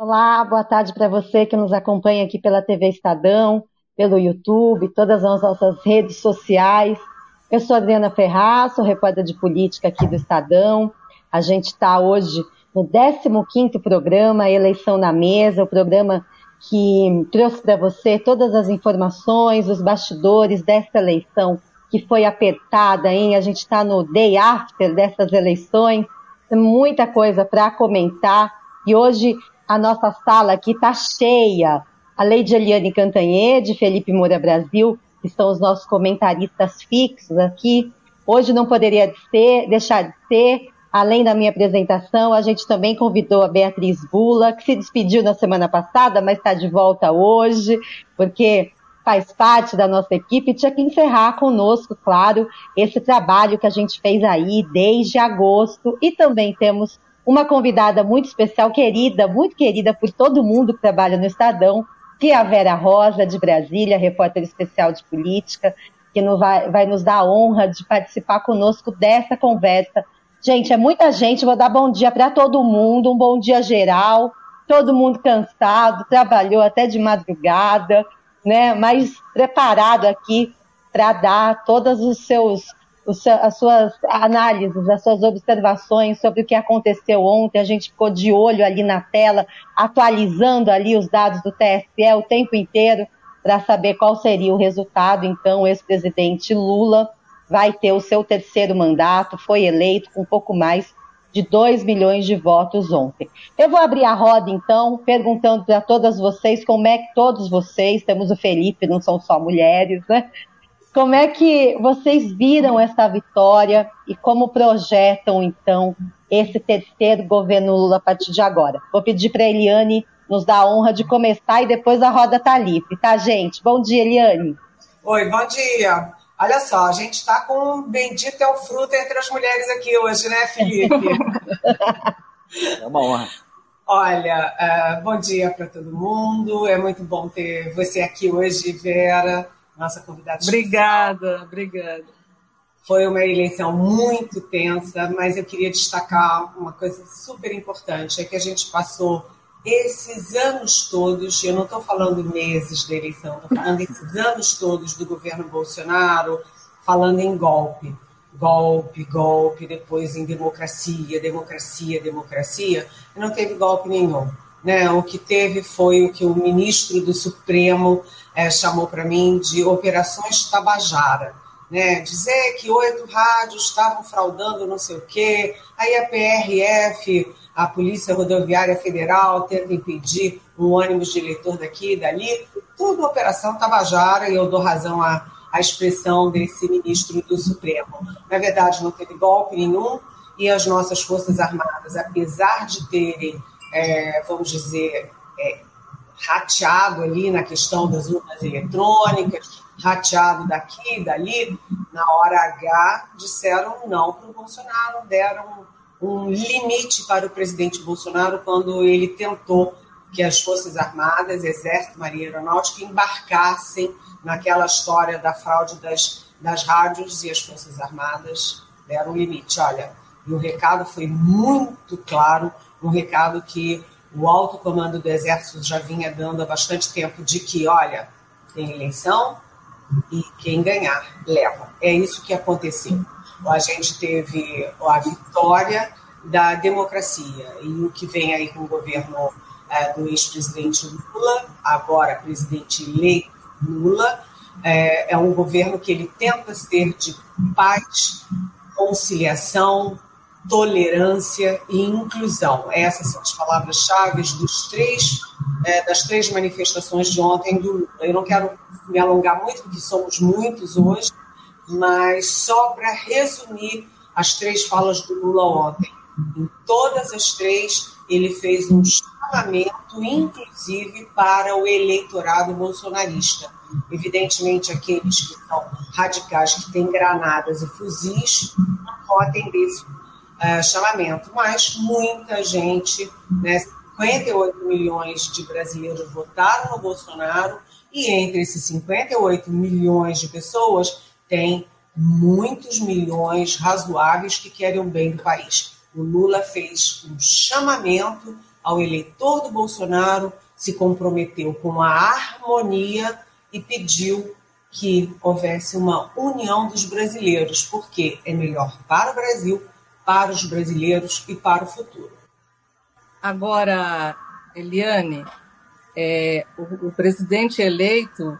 Olá, boa tarde para você que nos acompanha aqui pela TV Estadão, pelo YouTube, todas as nossas redes sociais. Eu sou Adriana Ferraz, sou repórter de política aqui do Estadão. A gente está hoje no 15º programa Eleição na Mesa, o programa que trouxe para você todas as informações, os bastidores dessa eleição que foi apertada, hein? A gente está no day after dessas eleições, muita coisa para comentar e hoje a nossa sala aqui está cheia. A Lady Eliane Cantanhede, Felipe Moura Brasil, que são os nossos comentaristas fixos aqui. Hoje não poderia ser, deixar de ser Além da minha apresentação, a gente também convidou a Beatriz Bula, que se despediu na semana passada, mas está de volta hoje, porque faz parte da nossa equipe, tinha que encerrar conosco, claro, esse trabalho que a gente fez aí desde agosto. E também temos uma convidada muito especial, querida, muito querida por todo mundo que trabalha no Estadão, que é a Vera Rosa, de Brasília, repórter especial de política, que vai, vai nos dar a honra de participar conosco dessa conversa Gente, é muita gente. Vou dar bom dia para todo mundo, um bom dia geral. Todo mundo cansado, trabalhou até de madrugada, né? Mas preparado aqui para dar todas os seus, as suas análises, as suas observações sobre o que aconteceu ontem. A gente ficou de olho ali na tela, atualizando ali os dados do TSE o tempo inteiro para saber qual seria o resultado. Então, o ex-presidente Lula vai ter o seu terceiro mandato, foi eleito com um pouco mais de 2 milhões de votos ontem. Eu vou abrir a roda, então, perguntando para todas vocês como é que todos vocês, temos o Felipe, não são só mulheres, né? Como é que vocês viram essa vitória e como projetam, então, esse terceiro governo Lula a partir de agora? Vou pedir para a Eliane nos dar a honra de começar e depois a roda tá livre, tá, gente? Bom dia, Eliane. Oi, bom dia. Olha só, a gente está com um bendito é o fruto entre as mulheres aqui hoje, né, Felipe? É uma honra. Olha, uh, bom dia para todo mundo. É muito bom ter você aqui hoje, Vera, nossa convidada. Obrigada, especial. obrigada. Foi uma eleição muito tensa, mas eu queria destacar uma coisa super importante: é que a gente passou esses anos todos, eu não estou falando meses da eleição, estou falando esses anos todos do governo Bolsonaro, falando em golpe. Golpe, golpe, depois em democracia, democracia, democracia, e não teve golpe nenhum. Né? O que teve foi o que o ministro do Supremo é, chamou para mim de operações Tabajara. Né? Dizer que oito rádios estavam fraudando não sei o quê, aí a PRF a Polícia Rodoviária Federal tenta impedir um ônibus de eleitor daqui e dali, tudo Operação Tabajara, e eu dou razão à, expressão desse ministro do Supremo. Na verdade, não teve golpe nenhum, e as nossas Forças Armadas, apesar de terem, é, vamos dizer, é, rateado ali na questão das urnas eletrônicas, rateado daqui e dali, na hora H disseram não para o Bolsonaro, deram um limite para o presidente Bolsonaro quando ele tentou que as Forças Armadas, Exército, Marinha Aeronáutica embarcassem naquela história da fraude das, das rádios e as Forças Armadas deram um limite. Olha, e o recado foi muito claro, um recado que o alto comando do Exército já vinha dando há bastante tempo de que, olha, tem eleição e quem ganhar leva. É isso que aconteceu a gente teve a vitória da democracia. E o que vem aí com o governo é, do ex-presidente Lula, agora presidente eleito Lula, é, é, um governo que ele tenta ser de paz, conciliação, tolerância e inclusão. Essas são as palavras-chave é, das três manifestações de ontem do Lula. Eu não quero me alongar muito, porque somos muitos hoje, mas só para resumir as três falas do Lula ontem. Em todas as três, ele fez um chamamento, inclusive, para o eleitorado bolsonarista. Evidentemente, aqueles que são radicais, que têm granadas e fuzis, não podem desse uh, chamamento. Mas muita gente, né, 58 milhões de brasileiros votaram no Bolsonaro, e entre esses 58 milhões de pessoas, tem muitos milhões razoáveis que querem o bem do país. O Lula fez um chamamento ao eleitor do Bolsonaro, se comprometeu com a harmonia e pediu que houvesse uma união dos brasileiros, porque é melhor para o Brasil, para os brasileiros e para o futuro. Agora, Eliane, é, o, o, presidente eleito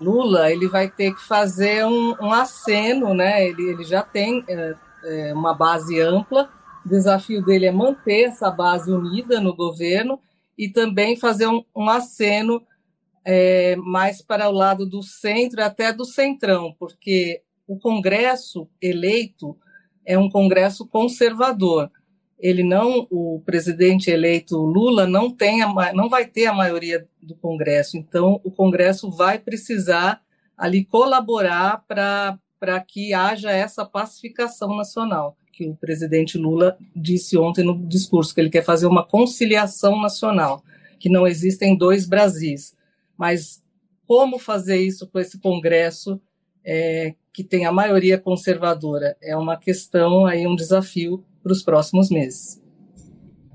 Lula ele vai ter que fazer um, um aceno, né? Ele, ele já tem é, é, uma base ampla. O desafio dele é manter essa base unida no governo e também fazer um, um aceno é, mais para o lado do centro, até do centrão, porque o Congresso eleito é um Congresso conservador. Ele não, o presidente eleito Lula não tem, a, não vai ter a maioria do Congresso. Então, o Congresso vai precisar ali colaborar para para que haja essa pacificação nacional, que o presidente Lula disse ontem no discurso, que ele quer fazer uma conciliação nacional, que não existem dois Brasis. Mas como fazer isso com esse Congresso é, que tem a maioria conservadora? É uma questão aí, um desafio para os próximos meses.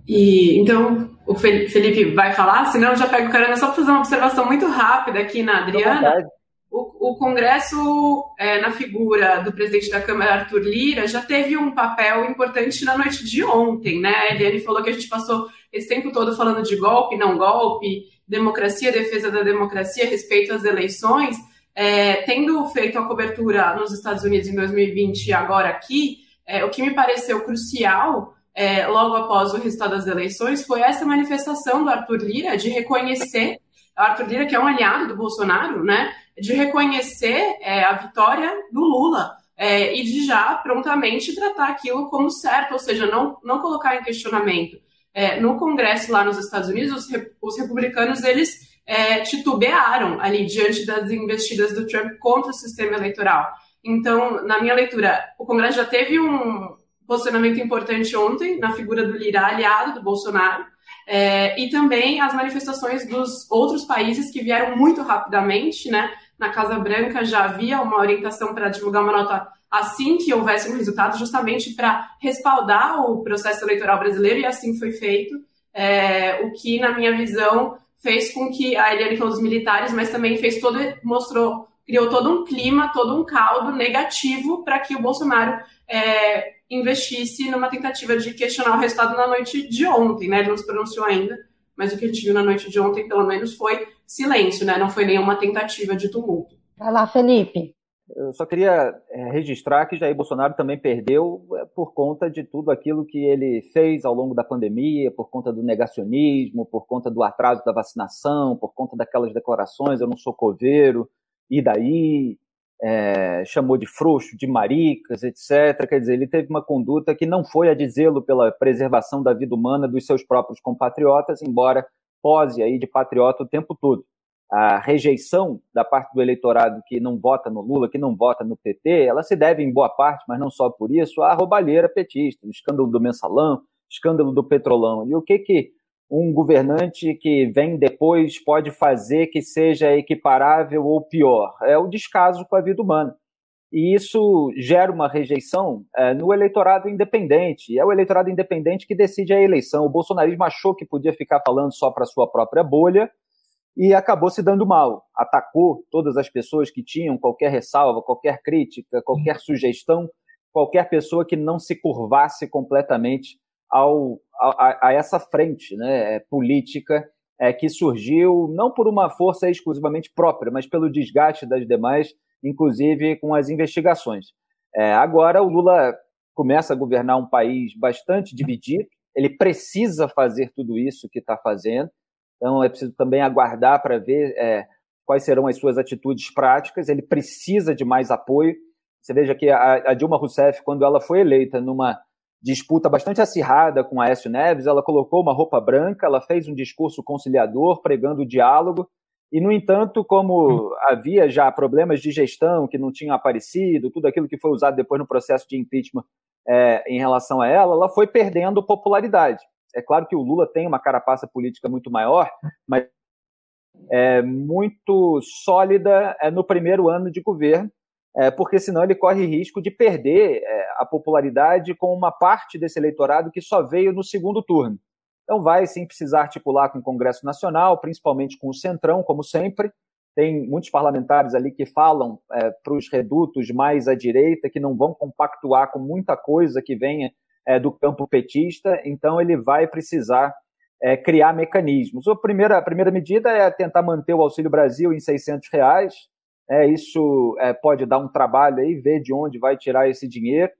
E então o Felipe vai falar, senão eu já pego o carona só para fazer uma observação muito rápida aqui na Adriana. O, o, Congresso, é, na figura do presidente da Câmara, Arthur Lira, já teve um papel importante na noite de ontem, né? Eliane falou que a gente passou esse tempo todo falando de golpe, não golpe, democracia, defesa da democracia, respeito às eleições, é, tendo feito a cobertura nos Estados Unidos em 2020 e agora aqui, é, o que me pareceu crucial é, logo após o resultado das eleições foi essa manifestação do Arthur Lira de reconhecer, Arthur Lira que é um aliado do Bolsonaro, né, de reconhecer é, a vitória do Lula. É, e de já prontamente tratar aquilo como certo, ou seja, não, não colocar em questionamento é, no Congresso lá nos Estados Unidos, os, os republicanos eles é, titubearam ali diante das investidas do Trump contra o sistema eleitoral. Então, na minha leitura, o Congresso já teve um posicionamento importante ontem na figura do Lira, aliado do Bolsonaro, é, e também as manifestações dos outros países que vieram muito rapidamente, né? Na Casa Branca já havia uma orientação para divulgar uma nota assim que houvesse um resultado, justamente para respaldar o processo eleitoral brasileiro, e assim foi feito. É, o que, na minha visão, fez com que a Eliane falou dos militares, mas também fez todo, mostrou, criou todo um clima, todo um caldo negativo para que o Bolsonaro é, investisse numa tentativa de questionar o resultado na noite de ontem, né? Ele não se pronunciou ainda, mas o que a gente viu na noite de ontem, pelo menos, foi silêncio, né? Não foi nenhuma tentativa de tumulto. Vai lá, Felipe. Eu só queria é, registrar que Jair Bolsonaro também perdeu é, por conta de tudo aquilo que ele fez ao longo da pandemia, por conta do negacionismo, por conta do atraso da vacinação, por conta daquelas declarações, eu não sou coveiro, e daí, é, chamou de frouxo, de maricas, etc. Quer dizer, ele teve uma conduta que não foi a dizê-lo pela preservação da vida humana dos seus próprios compatriotas, embora pose aí de patriota o tempo todo a rejeição da parte do eleitorado que não vota no Lula, que não vota no PT, ela se deve, em boa parte, mas não só por isso, à roubalheira petista, o escândalo do mensalão, escândalo do petrolão. E o que que um governante que vem depois pode fazer que seja equiparável ou pior? É o descaso com a vida humana. E isso gera uma rejeição é, no eleitorado independente. E é o eleitorado independente que decide a eleição. O bolsonarismo achou que podia ficar falando só para sua própria bolha, e acabou se dando mal. Atacou todas as pessoas que tinham qualquer ressalva, qualquer crítica, qualquer sugestão, qualquer pessoa que não se curvasse completamente ao, a, a essa frente né, política é, que surgiu não por uma força exclusivamente própria, mas pelo desgaste das demais, inclusive com as investigações. É, agora o Lula começa a governar um país bastante dividido, ele precisa fazer tudo isso que está fazendo, então é preciso também aguardar para ver é, quais serão as suas atitudes práticas. Ele precisa de mais apoio. Você veja que a, a Dilma Rousseff, quando ela foi eleita numa disputa bastante acirrada com Aécio Neves, ela colocou uma roupa branca, ela fez um discurso conciliador, pregando o diálogo, e, no entanto, como havia já problemas de gestão que não tinham aparecido, tudo aquilo que foi usado depois no processo de impeachment é, em relação a ela, ela foi perdendo popularidade. É claro que o Lula tem uma carapaça política muito maior, mas é muito sólida é, no primeiro ano de governo, é, porque senão ele corre risco de perder é, a popularidade com uma parte desse eleitorado que só veio no segundo turno. Então vai sim precisar articular com o Congresso Nacional, principalmente com o Centrão, como sempre. Tem muitos parlamentares ali que falam é, para os redutos mais à direita, que não vão compactuar com muita coisa que venha é, do campo petista, então ele vai precisar é, criar mecanismos. A primeira, a primeira medida é tentar manter o Auxílio Brasil em 600 reais. É, isso é, pode dar um trabalho aí, ver de onde vai tirar esse dinheiro.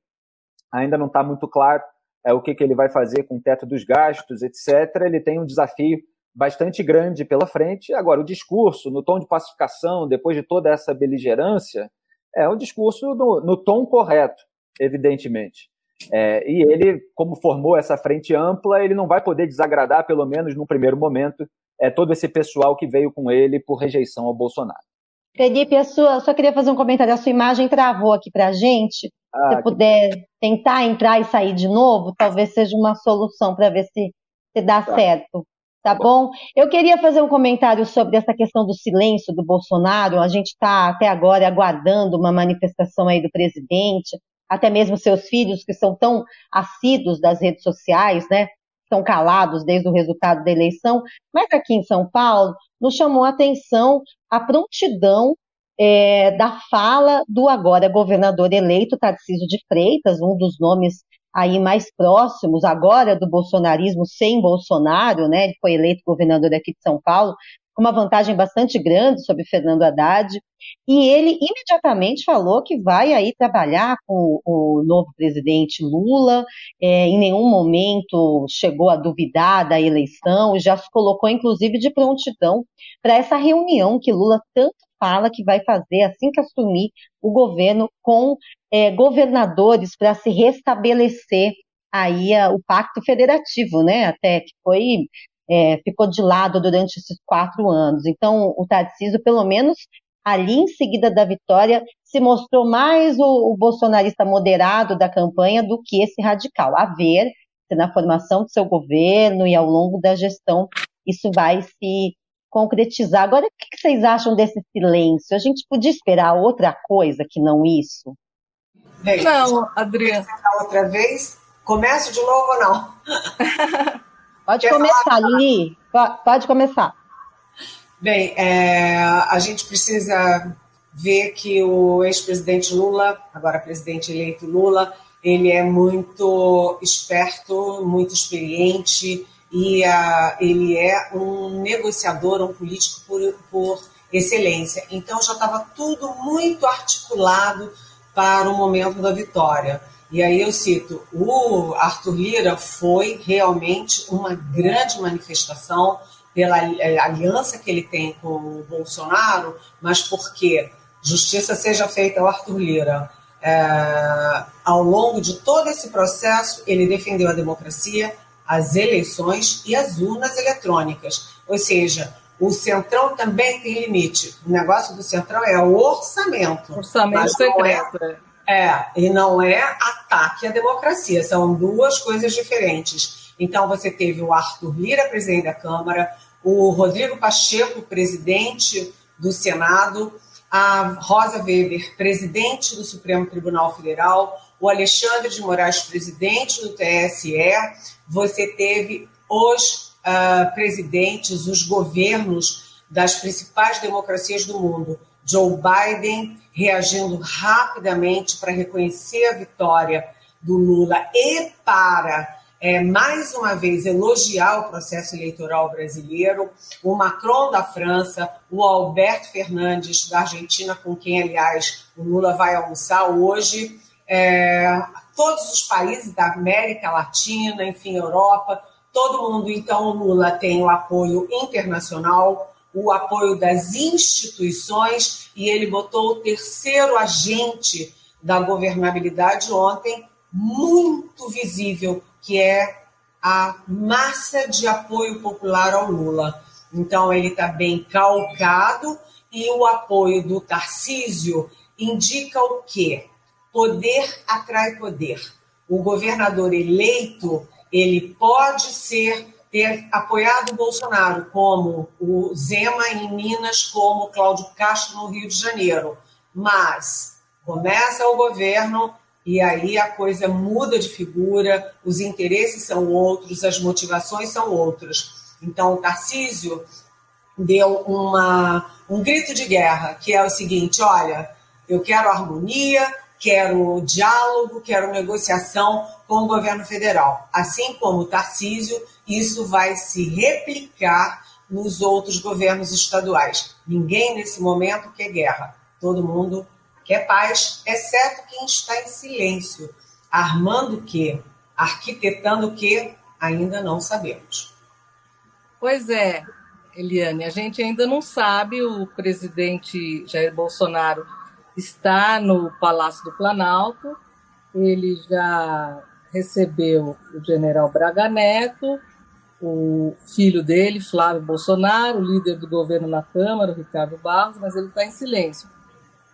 Ainda não está muito claro é, o que, que ele vai fazer com o teto dos gastos, etc. Ele tem um desafio bastante grande pela frente. Agora, o discurso, no tom de pacificação, depois de toda essa beligerância, é um discurso no, no tom correto, evidentemente. É, e ele, como formou essa frente ampla, ele não vai poder desagradar, pelo menos no primeiro momento, é, todo esse pessoal que veio com ele por rejeição ao Bolsonaro. Felipe, a sua, só queria fazer um comentário. A sua imagem travou aqui para a gente. Ah, se você puder tentar entrar e sair de novo, talvez seja uma solução para ver se, se dá tá. certo. Tá bom? Eu queria fazer um comentário sobre essa questão do silêncio do Bolsonaro. A gente está até agora aguardando uma manifestação aí do presidente, até mesmo seus filhos que são tão assíduos das redes sociais, né? Estão calados desde o resultado da eleição. Mas aqui em São Paulo, nos chamou a atenção a prontidão é, da fala do agora governador eleito Tarcísio de Freitas, um dos nomes aí mais próximos agora do bolsonarismo sem Bolsonaro, né? Ele foi eleito governador aqui de São Paulo uma vantagem bastante grande sobre Fernando Haddad, e ele imediatamente falou que vai aí trabalhar com o novo presidente Lula, é, em nenhum momento chegou a duvidar da eleição, já se colocou inclusive de prontidão para essa reunião que Lula tanto fala que vai fazer assim que assumir o governo com é, governadores para se restabelecer aí a, o pacto federativo, né? Até que foi é, ficou de lado durante esses quatro anos. Então, o Tarcísio, pelo menos ali em seguida da vitória, se mostrou mais o, o bolsonarista moderado da campanha do que esse radical. A ver se na formação do seu governo e ao longo da gestão isso vai se concretizar. Agora, o que vocês acham desse silêncio? A gente podia esperar outra coisa que não isso? Bem, não, Adriana. Outra vez? Começo de novo ou não? pode Quer começar, Lili. Pode começar. Bem, é, a gente precisa ver que o ex-presidente Lula, agora presidente eleito Lula, ele é muito esperto, muito experiente, e uh, ele é um negociador, um político por, por excelência. Então já estava tudo muito articulado para o momento da vitória. E aí eu cito, o Arthur Lira foi realmente uma grande manifestação pela aliança que ele tem com o Bolsonaro, mas porque justiça seja feita ao Arthur Lira. É, ao longo de todo esse processo, ele defendeu a democracia, as eleições e as urnas eletrônicas. Ou seja, o Centrão também tem limite. O negócio do Centrão é o orçamento. Orçamento é secreto. É, é, e não é ataque à democracia. São duas coisas diferentes. Então, você teve o Arthur Lira, presidente da Câmara, o Rodrigo Pacheco, presidente do Senado, a Rosa Weber, presidente do Supremo Tribunal Federal, o Alexandre de Moraes, presidente do TSE, você teve os uh, presidentes, os governos das principais democracias do mundo. Joe Biden reagindo rapidamente para reconhecer a vitória do Lula e para, é, mais uma vez, elogiar o processo eleitoral brasileiro. O Macron da França, o Alberto Fernandes da Argentina, com quem, aliás, o Lula vai almoçar hoje. É, todos os países da América Latina, enfim, Europa, todo mundo. Então, o Lula tem o apoio internacional, o apoio das instituições, e ele botou o terceiro agente da governabilidade ontem, muito visível, que é a massa de apoio popular ao Lula. Então, ele está bem calcado, e o apoio do Tarcísio indica o quê? poder atrai poder. O governador eleito, ele pode ser ter apoiado o Bolsonaro, como o Zema em Minas, como o Cláudio Castro no Rio de Janeiro. Mas começa o governo, E aí a coisa muda de figura, os interesses são outros, as motivações são outras. Então, o Tarcísio deu uma, um grito de guerra, que é o seguinte: olha, eu quero harmonia, quero diálogo, quero negociação com o governo federal. Assim como o Tarcísio, isso vai se replicar nos outros governos estaduais. Ninguém nesse momento quer guerra. Todo mundo quer paz, exceto quem está em silêncio. Armando o quê? Arquitetando o quê? Ainda não sabemos. Pois é, Eliane, a gente ainda não sabe. O presidente Jair Bolsonaro está no Palácio do Planalto. Ele já recebeu o general Braga Neto, o filho dele, Flávio Bolsonaro, o líder do governo na Câmara, Ricardo Barros, mas ele está em silêncio.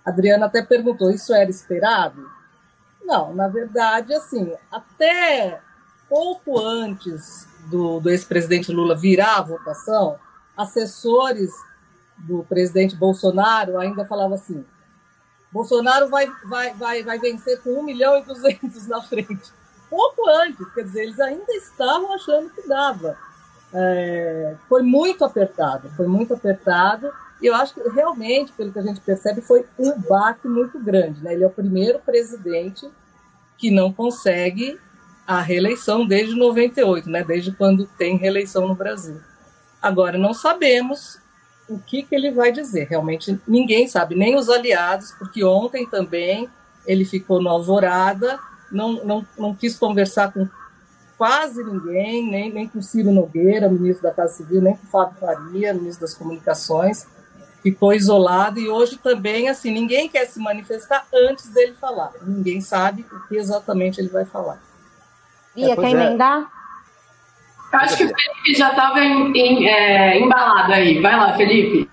A Adriana até perguntou: isso era esperado? Não, na verdade, assim, até pouco antes do, do ex-presidente Lula virar a votação, assessores do presidente Bolsonaro ainda falavam assim: Bolsonaro vai, vai, vai, vai vencer com 1 milhão e 200 na frente. Pouco antes, quer dizer, eles ainda estavam achando que dava. É, foi muito apertado, foi muito apertado. E eu acho que realmente, pelo que a gente percebe, foi um baque muito grande. Né? Ele é o primeiro presidente que não consegue a reeleição desde 98, né? desde quando tem reeleição no Brasil. Agora, não sabemos o que, que ele vai dizer. Realmente ninguém sabe, nem os aliados, porque ontem também ele ficou no Alvorada, não, não, não quis conversar com quase ninguém, nem, nem com Ciro Nogueira, ministro da Casa Civil, nem com Fábio Faria, ministro das Comunicações, ficou isolado e hoje também, assim, ninguém quer se manifestar antes dele falar. Ninguém sabe o que exatamente ele vai falar. Bia, é, quer é. emendar? Eu acho que o Felipe já estava é, embalado aí. Vai lá, Felipe.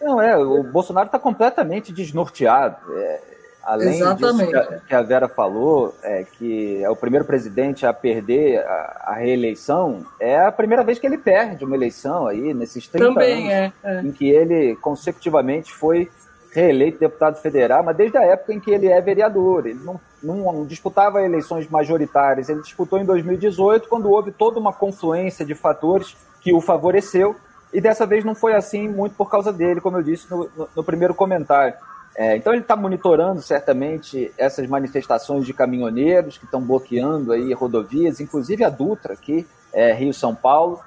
Não, é, o Bolsonaro está completamente desnorteado. É, além Exatamente. disso que a, Vera falou, é que é o primeiro presidente a perder a, a, reeleição, é a primeira vez que ele perde uma eleição aí, nesses 30 Também anos, é, é. em que ele consecutivamente foi reeleito deputado federal, mas desde a época em que ele é vereador. Ele não, não, disputava eleições majoritárias, ele disputou em 2018, quando houve toda uma confluência de fatores que o favoreceu, e dessa vez não foi assim muito por causa dele, como eu disse no, no, no primeiro comentário. É, então ele está monitorando certamente essas manifestações de caminhoneiros que estão bloqueando aí rodovias, inclusive a Dutra aqui, é, Rio São Paulo,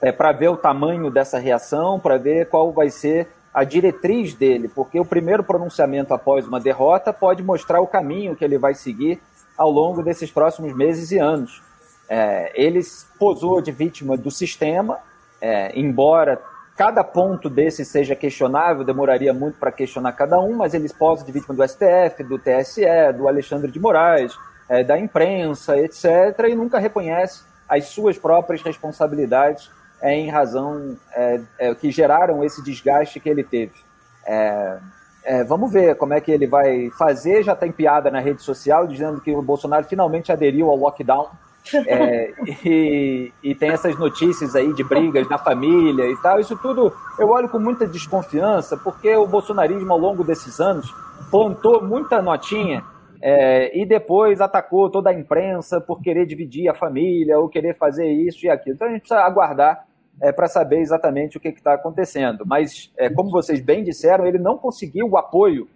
é, para ver o tamanho dessa reação, para ver qual vai ser a diretriz dele, porque o primeiro pronunciamento após uma derrota pode mostrar o caminho que ele vai seguir ao longo desses próximos meses e anos. É, ele posou de vítima do sistema, é, embora cada ponto desse seja questionável, demoraria muito para questionar cada um, mas ele posa de vítima do STF, do TSE, do Alexandre de Moraes, é, da imprensa, etc., e nunca reconhece as suas próprias responsabilidades é, em razão é, é, que geraram esse desgaste que ele teve. É, é, vamos ver como é que ele vai fazer. Já tem piada na rede social dizendo que o Bolsonaro finalmente aderiu ao lockdown. É, e, e, tem essas notícias aí de brigas na família e tal. Isso tudo eu olho com muita desconfiança, porque o bolsonarismo, ao longo desses anos, plantou muita notinha é, e depois atacou toda a imprensa por querer dividir a família ou querer fazer isso e aquilo. Então a gente precisa aguardar é, para saber exatamente o que está acontecendo. Mas, é, como vocês bem disseram, ele não conseguiu o apoio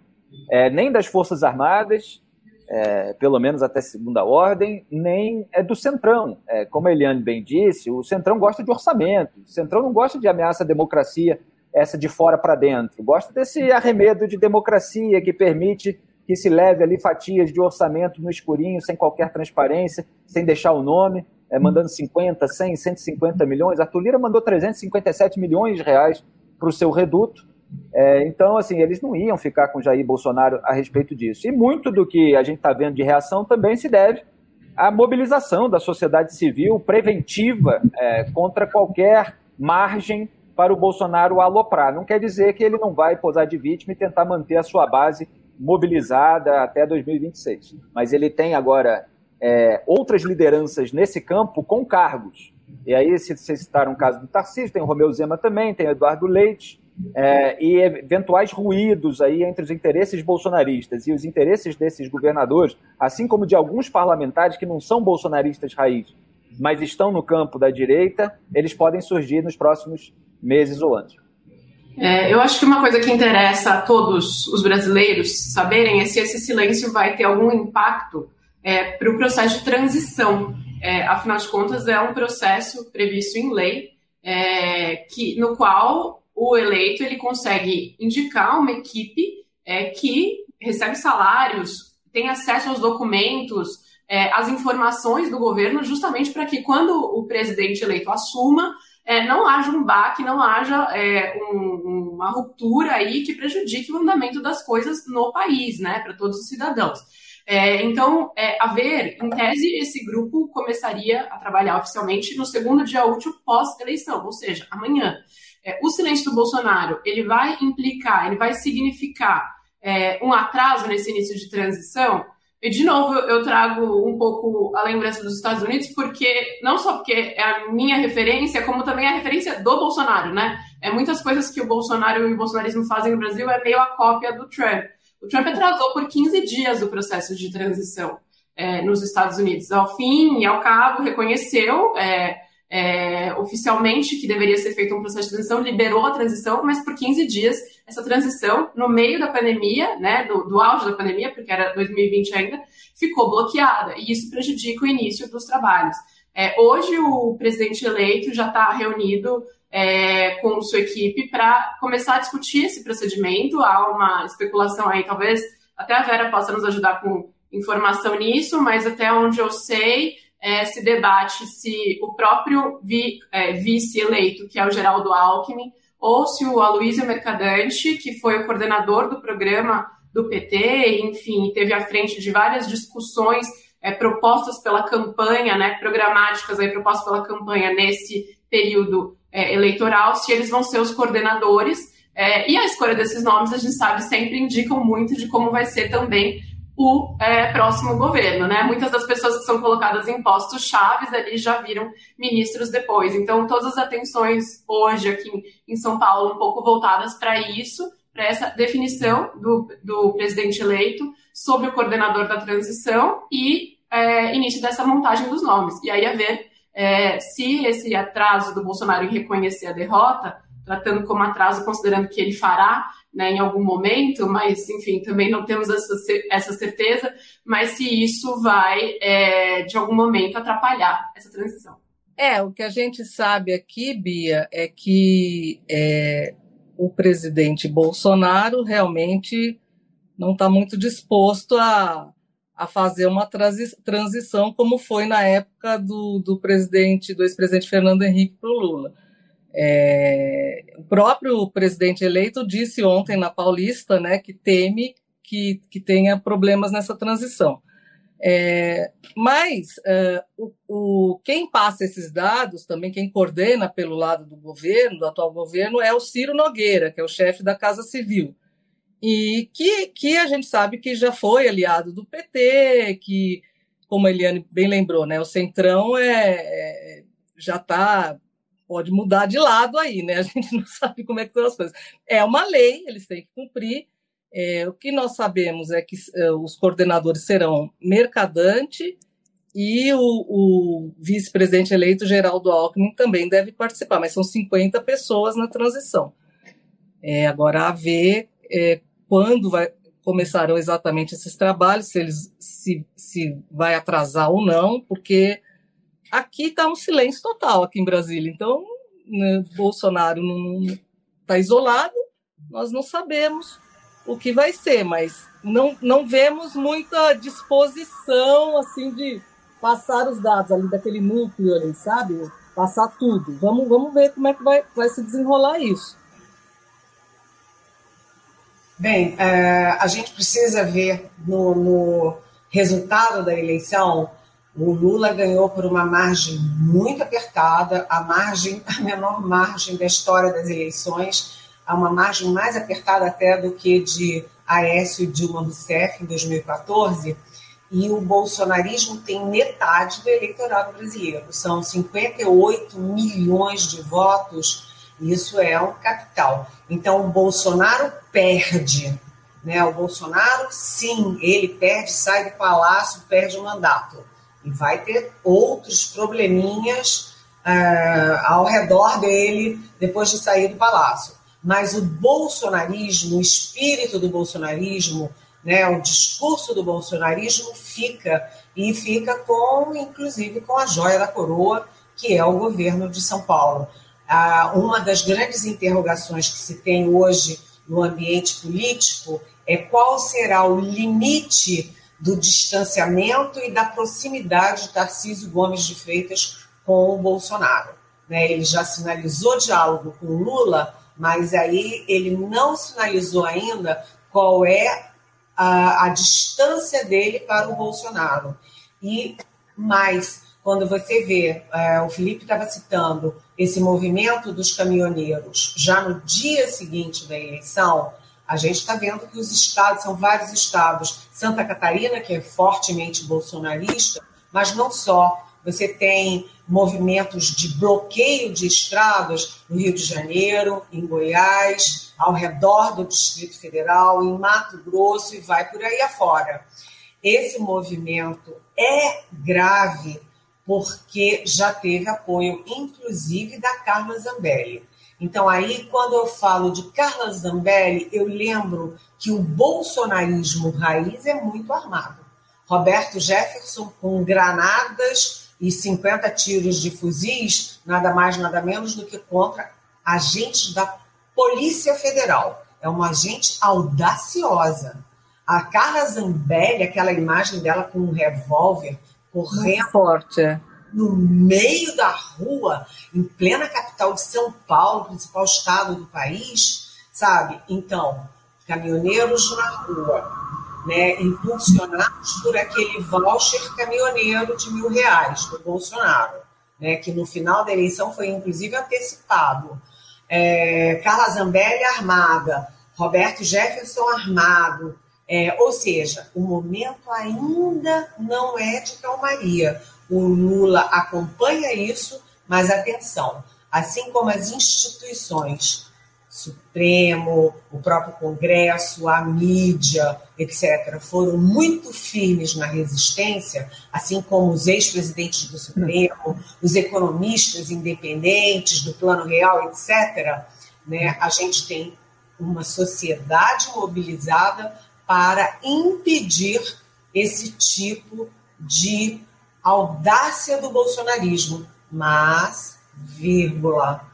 é, nem das Forças Armadas, é, pelo menos até segunda ordem, nem é, do Centrão. É, como a Eliane bem disse, o Centrão gosta de orçamento, o Centrão não gosta de ameaça à democracia, essa de fora para dentro, gosta desse arremedo de democracia que permite que se leve ali fatias de orçamento no escurinho, sem qualquer transparência, sem deixar o nome é, mandando 50, 100, 150 milhões. Arthur Lira mandou 357 milhões de reais para o seu reduto. É, então, assim, eles não iam ficar com Jair Bolsonaro a respeito disso. E muito do que a gente está vendo de reação também se deve à mobilização da sociedade civil preventiva é, contra qualquer margem para o Bolsonaro aloprar. Não quer dizer que ele não vai posar de vítima e tentar manter a sua base mobilizada até 2026. Mas ele tem agora é, outras lideranças nesse campo com cargos. E aí, se vocês citaram o caso do Tarcísio, tem o Romeu Zema também, tem o Eduardo Leite, é, e eventuais ruídos aí entre os interesses bolsonaristas e os interesses desses governadores, assim como de alguns parlamentares que não são bolsonaristas raiz, mas estão no campo da direita, eles podem surgir nos próximos meses ou anos. É, eu acho que uma coisa que interessa a todos os brasileiros saberem é se esse silêncio vai ter algum impacto é, para o processo de transição. É, afinal de contas, é um processo previsto em lei, é, que, no qual o eleito ele consegue indicar uma equipe é, que recebe salários, tem acesso aos documentos, é, às informações do governo, justamente para que, quando o presidente eleito assuma, é, não haja um baque, não haja é, um, uma ruptura aí que prejudique o andamento das coisas no país, né, para todos os cidadãos. É, então, é, haver, em tese, esse grupo começaria a trabalhar oficialmente no segundo dia útil pós-eleição, ou seja, amanhã. É, o silêncio do Bolsonaro, ele vai implicar, ele vai significar é, um atraso nesse início de transição? E, de novo, eu trago um pouco a lembrança dos Estados Unidos, porque não só porque é a minha referência, como também a referência do Bolsonaro, né? É muitas coisas que o Bolsonaro e o bolsonarismo fazem no Brasil é meio a cópia do Trump. O Trump atrasou por 15 dias o processo de transição é, nos Estados Unidos. Ao fim e ao cabo, reconheceu é, é, oficialmente que deveria ser feito um processo de transição, liberou a transição, mas por 15 dias, essa transição, no meio da pandemia, né, do, do auge da pandemia, porque era 2020 ainda, ficou bloqueada. E isso prejudica o início dos trabalhos. É, hoje, o presidente eleito já está reunido é, com sua equipe para começar a discutir esse procedimento. Há uma especulação aí, talvez até a Vera possa nos ajudar com informação nisso, mas até onde eu sei, é, se debate se o próprio vi, é, vice-eleito, que é o Geraldo Alckmin, ou se o Aloysio Mercadante, que foi o coordenador do programa do PT, enfim, teve à frente de várias discussões é, propostas pela campanha, né, programáticas aí propostas pela campanha nesse período é, eleitoral, se eles vão ser os coordenadores. É, e a escolha desses nomes, a gente sabe, sempre indicam muito de como vai ser também o é, próximo governo, né? Muitas das pessoas que são colocadas em postos chaves ali já viram ministros depois. Então, todas as atenções hoje aqui em São Paulo um pouco voltadas para isso, para essa definição do, do presidente eleito sobre o coordenador da transição e é, início dessa montagem dos nomes. E aí a ver é, se esse atraso do Bolsonaro em reconhecer a derrota, tratando como atraso, considerando que ele fará né, em algum momento, mas enfim, também não temos essa, essa certeza, mas se isso vai, é, de algum momento, atrapalhar essa transição. É, o que a gente sabe aqui, Bia, é que é, o presidente Bolsonaro realmente não está muito disposto a, a fazer uma transi transição como foi na época do, do presidente, do ex-presidente Fernando Henrique para o Lula. É, o próprio presidente eleito disse ontem na Paulista né, que teme que, que tenha problemas nessa transição. É, mas é, o, o, quem passa esses dados, também quem coordena pelo lado do governo, do atual governo, é o Ciro Nogueira, que é o chefe da Casa Civil. E que, que a gente sabe que já foi aliado do PT, que, como a Eliane bem lembrou, né, o Centrão é, é já está pode mudar de lado aí, né? A gente não sabe como é que estão as coisas. É uma lei, eles têm que cumprir. É, o que nós sabemos é que é, os coordenadores serão Mercadante e o, o vice-presidente eleito, Geraldo Alckmin, também deve participar, mas são 50 pessoas na transição. É, agora, a ver é, quando vai, começarão exatamente esses trabalhos, se eles se, se vai atrasar ou não, porque Aqui está um silêncio total, aqui em Brasília. Então, né, Bolsonaro não está isolado, nós não sabemos o que vai ser, mas não, não vemos muita disposição assim de passar os dados ali daquele núcleo ali, sabe? Passar tudo. Vamos, vamos ver como é que vai, vai se desenrolar isso. Bem, é, a gente precisa ver no, no resultado da eleição o Lula ganhou por uma margem muito apertada, a margem, a menor margem da história das eleições, a uma margem mais apertada até do que de Aécio e Dilma Rousseff em 2014. E o bolsonarismo tem metade do eleitorado brasileiro. São 58 milhões de votos Isso é um capital. Então, o Bolsonaro perde. Né? O Bolsonaro, sim, ele perde, sai do palácio, perde o mandato. E vai ter outros probleminhas uh, ao redor dele depois de sair do palácio. Mas o bolsonarismo, o espírito do bolsonarismo, né, o discurso do bolsonarismo fica e fica com, inclusive, com a joia da coroa, que é o governo de São Paulo. Ah, uma das grandes interrogações que se tem hoje no ambiente político é qual será o limite do distanciamento e da proximidade de Tarcísio Gomes de Freitas com o Bolsonaro. Né? Ele já sinalizou diálogo com Lula, mas aí ele não sinalizou ainda qual é a, a distância dele para o Bolsonaro. E mais, quando você vê, é, o Felipe estava citando esse movimento dos caminhoneiros já no dia seguinte da eleição, a gente está vendo que os estados, são vários estados, Santa Catarina, que é fortemente bolsonarista, mas não só. Você tem movimentos de bloqueio de estradas no Rio de Janeiro, em Goiás, ao redor do Distrito Federal, em Mato Grosso e vai por aí afora. Esse movimento é grave porque já teve apoio, inclusive, da Carla Zambelli. Então, aí, quando eu falo de Carla Zambelli, eu lembro que o bolsonarismo raiz é muito armado. Roberto Jefferson, com granadas e 50 tiros de fuzis, nada mais, nada menos do que contra agentes da Polícia Federal. É uma agente audaciosa. A Carla Zambelli, aquela imagem dela com um revólver correndo. Muito forte, é. No meio da rua, em plena capital de São Paulo, principal estado do país, sabe? Então, caminhoneiros na rua, né, impulsionados por aquele voucher caminhoneiro de mil reais do Bolsonaro, né, que no final da eleição foi inclusive antecipado. É, Carla Zambelli armada, Roberto Jefferson armado, é, ou seja, o momento ainda não é de calmaria. O Lula acompanha isso, mas atenção, assim como as instituições Supremo, o próprio Congresso, a mídia, etc., foram muito firmes na resistência, assim como os ex-presidentes do Supremo, os economistas independentes do Plano Real, etc., né, a gente tem uma sociedade mobilizada para impedir esse tipo de audácia do bolsonarismo. Mas, vírgula,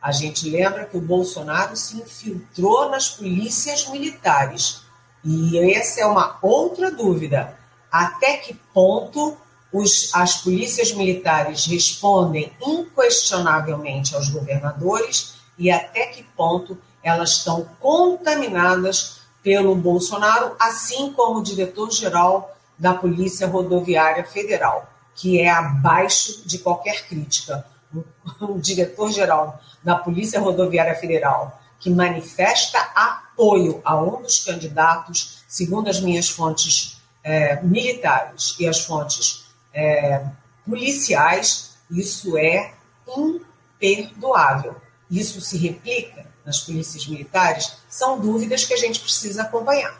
a gente lembra que o Bolsonaro se infiltrou nas polícias militares. E essa é uma outra dúvida. Até que ponto os, as polícias militares respondem inquestionavelmente aos governadores e até que ponto elas estão contaminadas pelo Bolsonaro, assim como o diretor-geral da Polícia Rodoviária Federal, que é abaixo de qualquer crítica. O diretor-geral da Polícia Rodoviária Federal, que manifesta apoio a um dos candidatos, segundo as minhas fontes é, militares e as fontes é, policiais, isso é imperdoável. Isso se replica nas polícias militares? São dúvidas que a gente precisa acompanhar.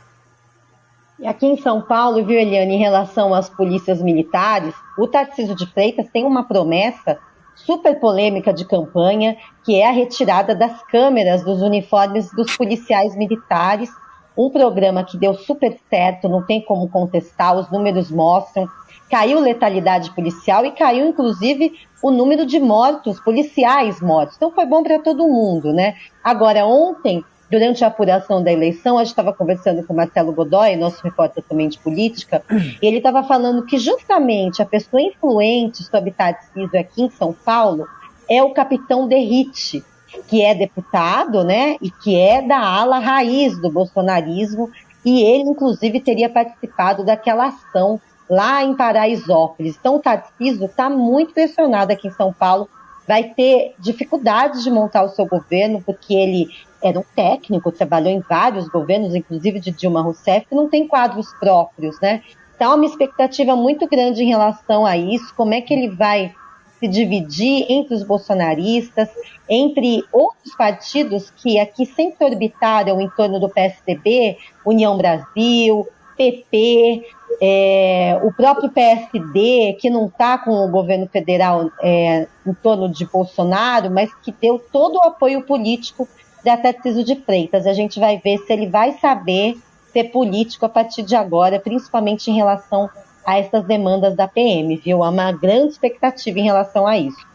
E aqui em São Paulo, viu, Eliane, em relação às polícias militares, o Tarcísio de Freitas tem uma promessa super polêmica de campanha, que é a retirada das câmeras dos uniformes dos policiais militares. Um programa que deu super certo, não tem como contestar, os números mostram. Caiu letalidade policial e caiu, inclusive, o número de mortos, policiais mortos. Então foi bom para todo mundo, né? Agora, ontem, durante a apuração da eleição, a gente estava conversando com o Marcelo Godoy, nosso repórter também de política, e ele estava falando que justamente a pessoa influente sobre Tarcísio aqui em São Paulo é o capitão Derrite, que é deputado, né, e que é da ala raiz do bolsonarismo, e ele, inclusive, teria participado daquela ação lá em Paraisópolis. Então, o Tarcísio está muito pressionado aqui em São Paulo, vai ter dificuldades de montar o seu governo, porque ele era um técnico, trabalhou em vários governos, inclusive de Dilma Rousseff, que não tem quadros próprios, né? Então, há uma expectativa muito grande em relação a isso, como é que ele vai se dividir entre os bolsonaristas, entre outros partidos que aqui sempre orbitaram em torno do PSDB, União Brasil, PP, é, o próprio PSD, que não está com o governo federal é, em torno de Bolsonaro, mas que deu todo o apoio político para Tarcísio de Freitas. A gente vai ver se ele vai saber ser político a partir de agora, principalmente em relação a essas demandas da PM, viu? Há uma grande expectativa em relação a isso.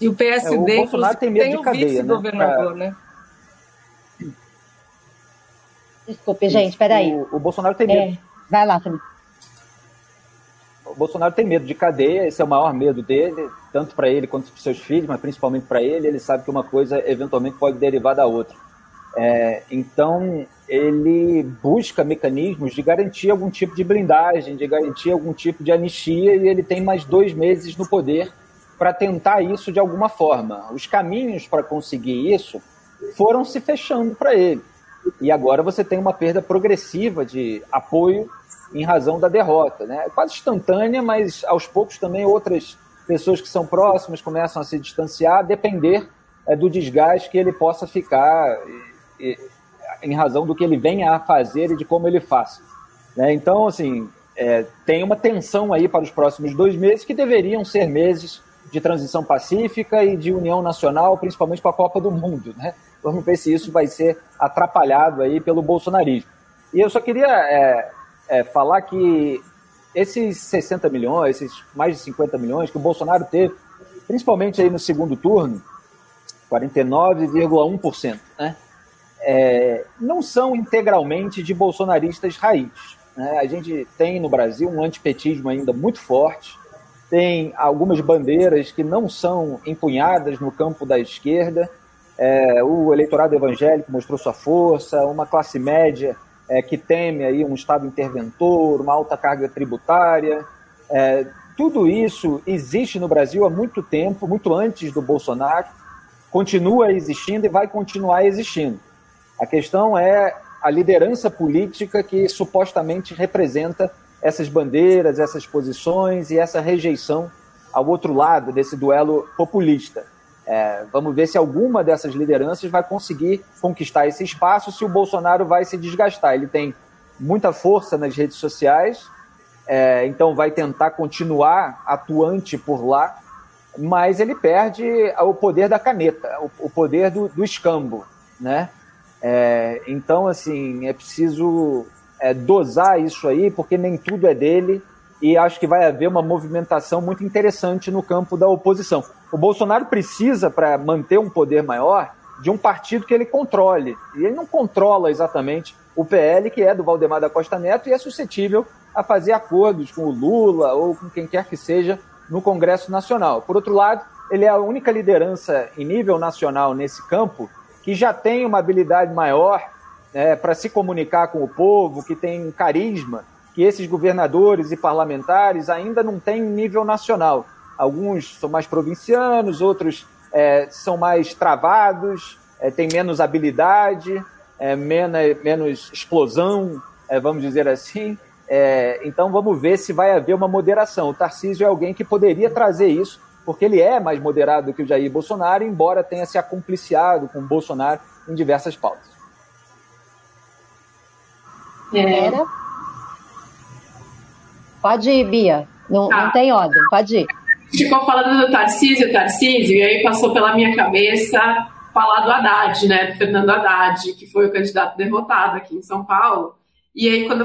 E o PSD, é, o Bolsonaro tem medo tem de cadeia, vice-governador, né? né? Desculpe, gente, peraí. O, o Bolsonaro tem medo. É, vai lá, Felipe. Bolsonaro tem medo de cadeia, esse é o maior medo dele, tanto para ele quanto para seus filhos, mas principalmente para ele. Ele sabe que uma coisa eventualmente pode derivar da outra. É, então, ele busca mecanismos de garantir algum tipo de blindagem, de garantir algum tipo de anistia, e ele tem mais dois meses no poder para tentar isso de alguma forma. Os caminhos para conseguir isso foram se fechando para ele. E agora você tem uma perda progressiva de apoio em razão da derrota. Né? É quase instantânea, mas aos poucos também outras pessoas que são próximas começam a se distanciar, a depender é, do desgaste que ele possa ficar em razão do que ele venha a fazer e de como ele faz. Né? Então, assim, é, tem uma tensão aí para os próximos dois meses que deveriam ser meses de transição pacífica e de união nacional, principalmente com a Copa do Mundo. Né? Vamos ver se isso vai ser atrapalhado aí pelo bolsonarismo. E eu só queria é, é, falar que esses 60 milhões, esses mais de 50 milhões que o Bolsonaro teve, principalmente aí no segundo turno, 49,1%, né? é, não são integralmente de bolsonaristas raiz. Né? A gente tem no Brasil um antipetismo ainda muito forte, tem algumas bandeiras que não são empunhadas no campo da esquerda. É, o eleitorado evangélico mostrou sua força, uma classe média é, que teme aí um Estado interventor, uma alta carga tributária. É, tudo isso existe no Brasil há muito tempo, muito antes do Bolsonaro, continua existindo e vai continuar existindo. A questão é a liderança política que supostamente representa essas bandeiras, essas posições e essa rejeição ao outro lado desse duelo populista. É, vamos ver se alguma dessas lideranças vai conseguir conquistar esse espaço, se o Bolsonaro vai se desgastar. Ele tem muita força nas redes sociais, é, então vai tentar continuar atuante por lá, mas ele perde o poder da caneta, o, o poder do, do escambo, né? É, então, assim, é preciso é, dosar isso aí, porque nem tudo é dele, e acho que vai haver uma movimentação muito interessante no campo da oposição. O Bolsonaro precisa, para manter um poder maior, de um partido que ele controle. E ele não controla exatamente o PL, que é do Valdemar da Costa Neto, e é suscetível a fazer acordos com o Lula ou com quem quer que seja no Congresso Nacional. Por outro lado, ele é a única liderança em nível nacional nesse campo que já tem uma habilidade maior né, para se comunicar com o povo, que tem carisma, que esses governadores e parlamentares ainda não têm nível nacional. Alguns são mais provincianos, outros é, são mais travados, é, têm menos habilidade, é, menos, menos explosão, é, vamos dizer assim. É, então vamos ver se vai haver uma moderação. O Tarcísio é alguém que poderia trazer isso porque ele é mais moderado que o Jair Bolsonaro, embora tenha se acompliciado com o Bolsonaro em diversas pautas. É. Pode ir, Bia. Não, tá. não tem ordem, pode ir. Ficou falando do Tarcísio, Tarcísio, e aí passou pela minha cabeça falar do Haddad, né? Do Fernando Haddad, que foi o candidato derrotado aqui em São Paulo. E aí, quando,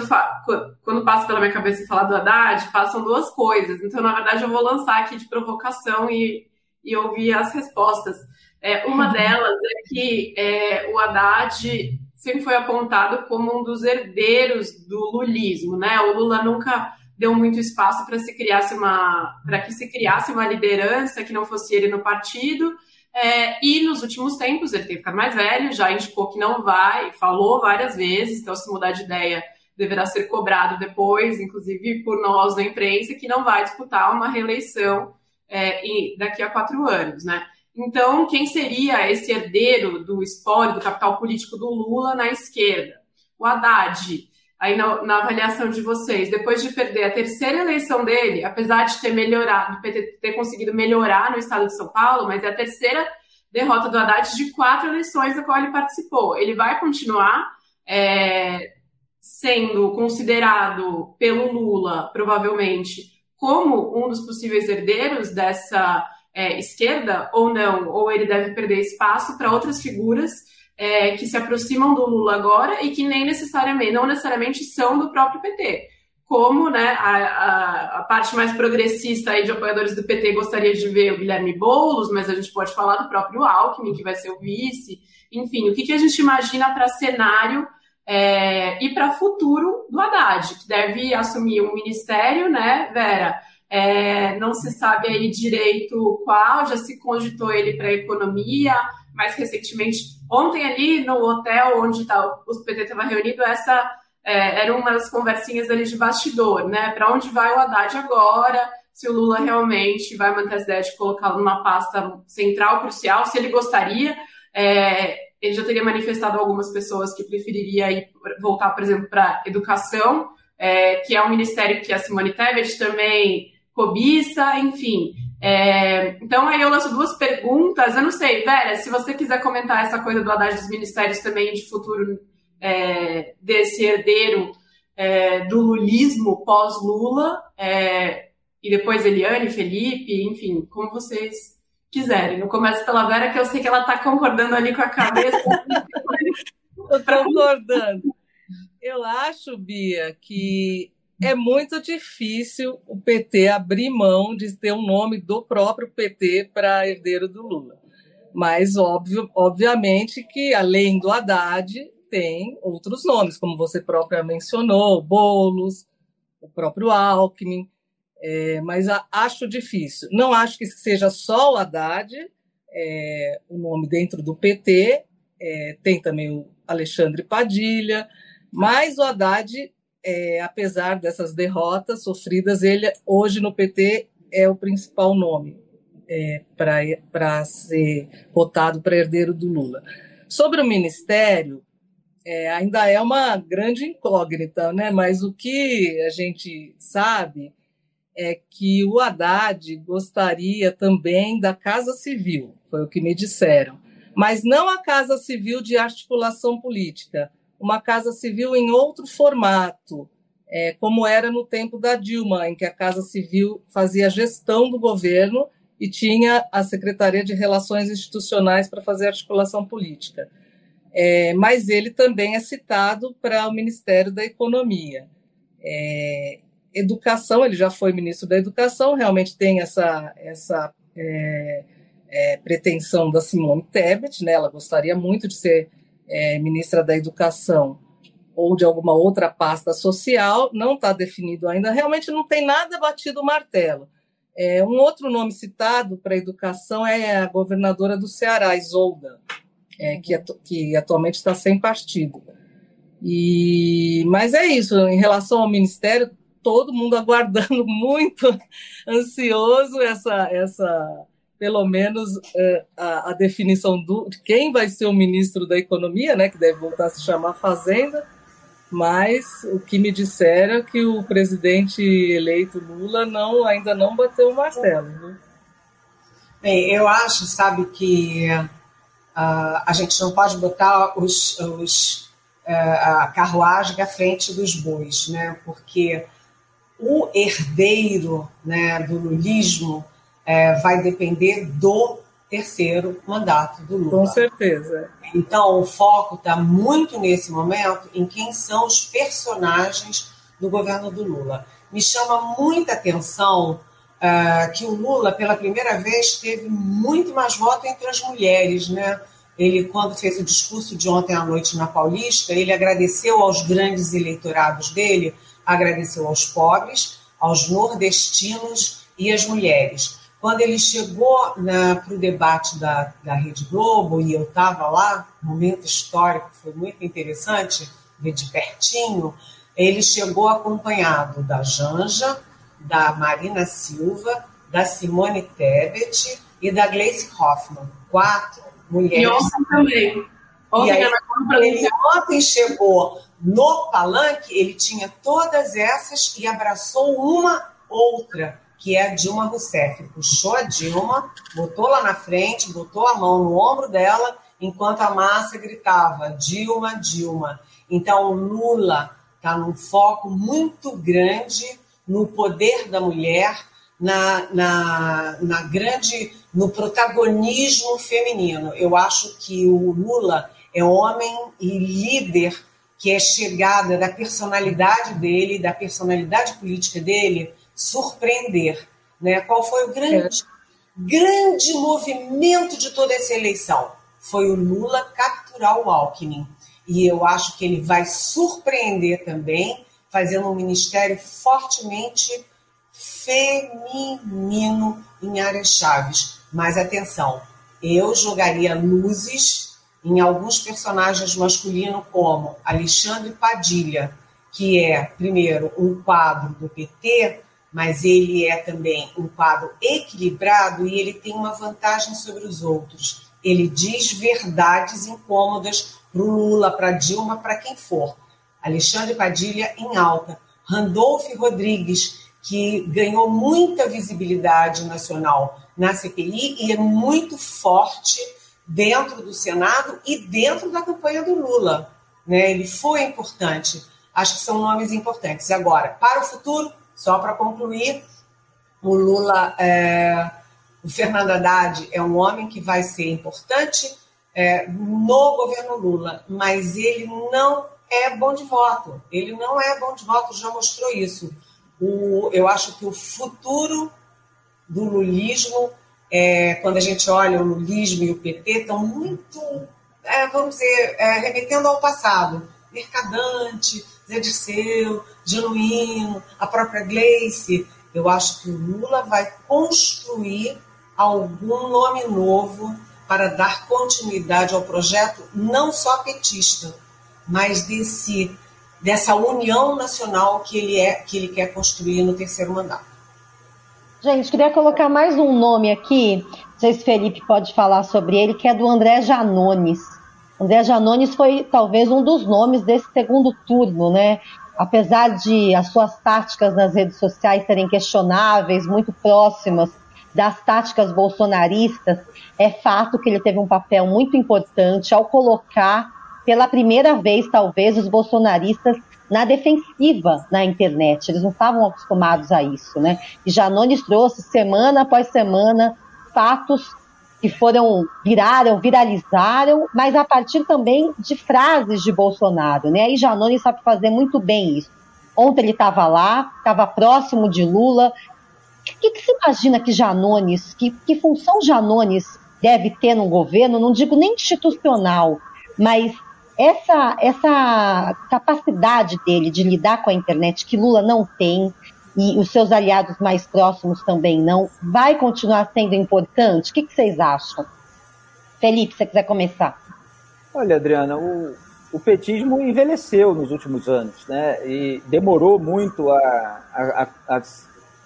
quando passa pela minha cabeça falar do Haddad, passam duas coisas. Então, na verdade, eu vou lançar aqui de provocação e, e ouvir as respostas. É, uma uhum. delas é que é, o Haddad sempre foi apontado como um dos herdeiros do lulismo, né? O Lula nunca deu muito espaço para se criasse uma para que se criasse uma liderança que não fosse ele no partido é, e nos últimos tempos ele tem ficar mais velho, já indicou que não vai, falou várias vezes, então se mudar de ideia deverá ser cobrado depois, inclusive por nós da imprensa, que não vai disputar uma reeleição é, daqui a quatro anos, né? Então, quem seria esse herdeiro do espólio do capital político do Lula na esquerda? O Haddad. Aí na, na, avaliação de vocês, depois de perder a terceira eleição dele, apesar de ter melhorado, de ter, ter conseguido melhorar no estado de São Paulo, mas é a terceira derrota do Haddad de quatro eleições da qual ele participou. Ele vai continuar é, sendo considerado pelo Lula, provavelmente, como um dos possíveis herdeiros dessa é, esquerda ou não, ou ele deve perder espaço para outras figuras é, que se aproximam do Lula agora e que nem necessariamente, não necessariamente são do próprio PT. Como né, a, a, a parte mais progressista aí de apoiadores do PT gostaria de ver o Guilherme Boulos, mas a gente pode falar do próprio Alckmin, que vai ser o vice. Enfim, o que, que a gente imagina para cenário é, e para futuro do Haddad, que deve assumir um ministério, né, Vera? É, não se sabe aí direito qual, já se cogitou ele para a economia, mais recentemente, ontem ali no hotel onde tá, PT estava reunido, essa é, era uma das conversinhas ali de bastidor, né? Para onde vai o Haddad agora? Se o Lula realmente vai manter as ideias de colocá-lo numa pasta central, crucial, se ele gostaria. É, ele já teria manifestado algumas pessoas que preferiria ir, voltar, por exemplo, para educação, é, que é um ministério que a Simone Tebet também cobiça, enfim. É, então, aí eu lanço duas perguntas. Eu não sei, Vera, se você quiser comentar essa coisa do Haddad dos ministérios também de futuro é, desse herdeiro é, do lulismo pós-Lula, é, e depois Eliane, Felipe, enfim, como vocês quiserem. Eu começo pela Vera, que eu sei que ela está concordando ali com a cabeça. Estou concordando. Eu acho, Bia, que é muito difícil o PT abrir mão de ter um nome do próprio PT para herdeiro do Lula. Mas, óbvio, obviamente, que além do Haddad, tem outros nomes, como você própria mencionou, Bolos, o próprio Alckmin, é, mas a, acho difícil. Não acho que seja só o Haddad, é, o nome dentro do PT, é, tem também o Alexandre Padilha, mas o Haddad é, apesar dessas derrotas sofridas, ele hoje no PT é o principal nome é, para ser votado para herdeiro do Lula. Sobre o ministério, é, ainda é uma grande incógnita, né? mas o que a gente sabe é que o Haddad gostaria também da Casa Civil, foi o que me disseram, mas não a Casa Civil de articulação política, uma casa civil em outro formato, é, como era no tempo da Dilma, em que a Casa Civil fazia gestão do governo e tinha a Secretaria de Relações Institucionais para fazer articulação política. É, mas ele também é citado para o Ministério da Economia. É, educação, ele já foi ministro da Educação, realmente tem essa, essa é, é pretensão da Simone Tebet, né? ela gostaria muito de ser é, ministra da Educação ou de alguma outra pasta social, não está definido ainda. Realmente não tem nada batido o martelo. É, um outro nome citado para a educação é a governadora do Ceará, Isolda, é, que, que atualmente está sem partido. E, mas é isso, em relação ao ministério, todo mundo aguardando muito ansioso essa, essa pelo menos é, a, a, definição do, de quem vai ser o ministro da Economia, né, que deve voltar a se chamar Fazenda, mas o que me disseram é que o presidente eleito Lula não, ainda não bateu o martelo. Né? Bem, eu acho, sabe, que uh, a gente não pode botar os, os, uh, a carruagem à frente dos bois, né? porque o herdeiro né, do lulismo é, vai depender do terceiro mandato do Lula. Com certeza. Então, o foco está muito nesse momento em quem são os personagens do governo do Lula. Me chama muita atenção uh, que o Lula, pela primeira vez, teve muito mais voto entre as mulheres, né? Ele, quando fez o discurso de ontem à noite na Paulista, ele agradeceu aos grandes eleitorados dele, agradeceu aos pobres, aos nordestinos e às mulheres. Quando ele chegou para o debate da, da Rede Globo, e eu estava lá, momento histórico, foi muito interessante ver de pertinho, ele chegou acompanhado da Janja, da Marina Silva, da Simone Tebet e da Gleice Hoffmann. Quatro mulheres. E ontem também. Ontem, e aí, ele ontem chegou no palanque, ele tinha todas essas e abraçou uma outra, que é a Dilma Rousseff. Puxou a Dilma, botou lá na frente, botou a mão no ombro dela, enquanto a massa gritava: Dilma, Dilma. Então, Lula está num foco muito grande no poder da mulher, na, na, na grande, no protagonismo feminino. Eu acho que o Lula é homem e líder que é chegada da personalidade dele, da personalidade política dele, surpreender. Né? Qual foi o grande, grande movimento de toda essa eleição? Foi o Lula capturar o Alckmin. E eu acho que ele vai surpreender também, fazendo um ministério fortemente feminino em áreas chaves. Mas atenção, eu jogaria luzes em alguns personagens masculinos, como Alexandre Padilha, que é, primeiro, um quadro do PT, mas ele é também um quadro equilibrado e ele tem uma vantagem sobre os outros. Ele diz verdades incômodas para o Lula, para Dilma, para quem for. Alexandre Padilha em alta. Randolph Rodrigues, que ganhou muita visibilidade nacional na CPI e é muito forte dentro do Senado e dentro da campanha do Lula. Né? Ele foi importante. Acho que são nomes importantes. Agora, para o futuro, só para concluir, o Lula, é, o Fernando Haddad é um homem que vai ser importante é, no governo Lula, mas ele não é bom de voto. Ele não é bom de voto, já mostrou isso. O, eu acho que o futuro do lulismo é, quando a gente olha o lulismo e o PT, estão muito, é, vamos dizer, é, remetendo ao passado. Mercadante, Zé Dirceu, Genuíno, a própria Gleice. Eu acho que o Lula vai construir algum nome novo para dar continuidade ao projeto, não só petista, mas desse, dessa união nacional que ele, é, que ele quer construir no terceiro mandato. Gente, queria colocar mais um nome aqui, não sei se Felipe pode falar sobre ele, que é do André Janones. André Janones foi talvez um dos nomes desse segundo turno, né? Apesar de as suas táticas nas redes sociais serem questionáveis, muito próximas das táticas bolsonaristas, é fato que ele teve um papel muito importante ao colocar, pela primeira vez, talvez, os bolsonaristas na defensiva na internet. Eles não estavam acostumados a isso, né? E Janones trouxe semana após semana fatos que foram viraram, viralizaram, mas a partir também de frases de Bolsonaro, né? E Janones sabe fazer muito bem isso. Ontem ele estava lá, estava próximo de Lula. O que, que se imagina que Janones, que, que função Janones deve ter no governo? Não digo nem institucional, mas essa, essa capacidade dele de lidar com a internet, que Lula não tem, e os seus aliados mais próximos também não, vai continuar sendo importante? O que, que vocês acham? Felipe, se você quiser começar. Olha, Adriana, o, o petismo envelheceu nos últimos anos, né? E demorou muito a, a, a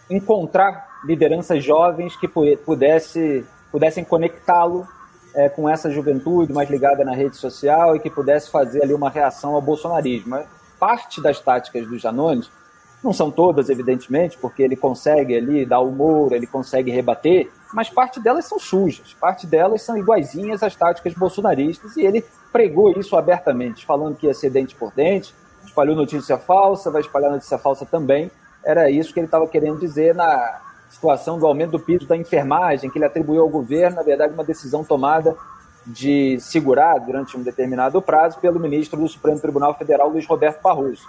encontrar lideranças jovens que pudesse, pudessem conectá-lo é, com essa juventude mais ligada na rede social e que pudesse fazer ali uma reação ao bolsonarismo. Parte das táticas do Janones, não são todas, evidentemente, porque ele consegue ali dar humor, ele consegue rebater, mas parte delas são sujas, parte delas são iguaizinhas às táticas bolsonaristas e ele pregou isso abertamente, falando que ia ser dente por dente, espalhou notícia falsa, vai espalhar notícia falsa também. Era isso que ele estava querendo dizer na, situação do aumento do piso da enfermagem, que ele atribuiu ao governo, na verdade, uma decisão tomada de segurar durante um determinado prazo pelo ministro do Supremo Tribunal Federal, Luiz Roberto Barroso.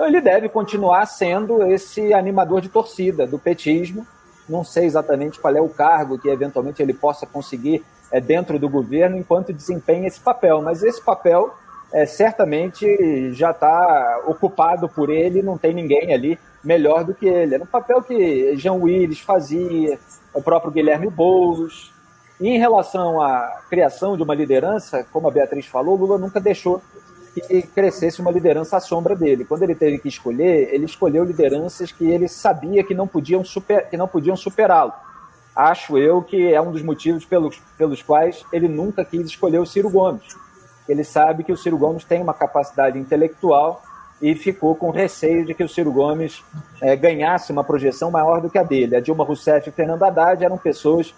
Então ele deve continuar sendo esse animador de torcida do petismo. Não sei exatamente qual é o cargo que eventualmente ele possa conseguir é, dentro do governo enquanto desempenha esse papel, mas esse papel é, certamente já está ocupado por ele, não tem ninguém ali melhor do que ele. Era um papel que Jean Willis fazia, o próprio Guilherme Boulos. E em relação à criação de uma liderança, como a Beatriz falou, Lula nunca deixou que crescesse uma liderança à sombra dele. Quando ele teve que escolher, ele escolheu lideranças que ele sabia que não podiam, super, que não podiam superá-lo. Acho eu que é um dos motivos pelos, pelos quais ele nunca quis escolher o Ciro Gomes Ele sabe que o Ciro Gomes tem uma capacidade intelectual e ficou com receio de que o Ciro Gomes é, ganhasse uma projeção maior do que a dele. A Dilma Rousseff e Fernando Haddad eram pessoas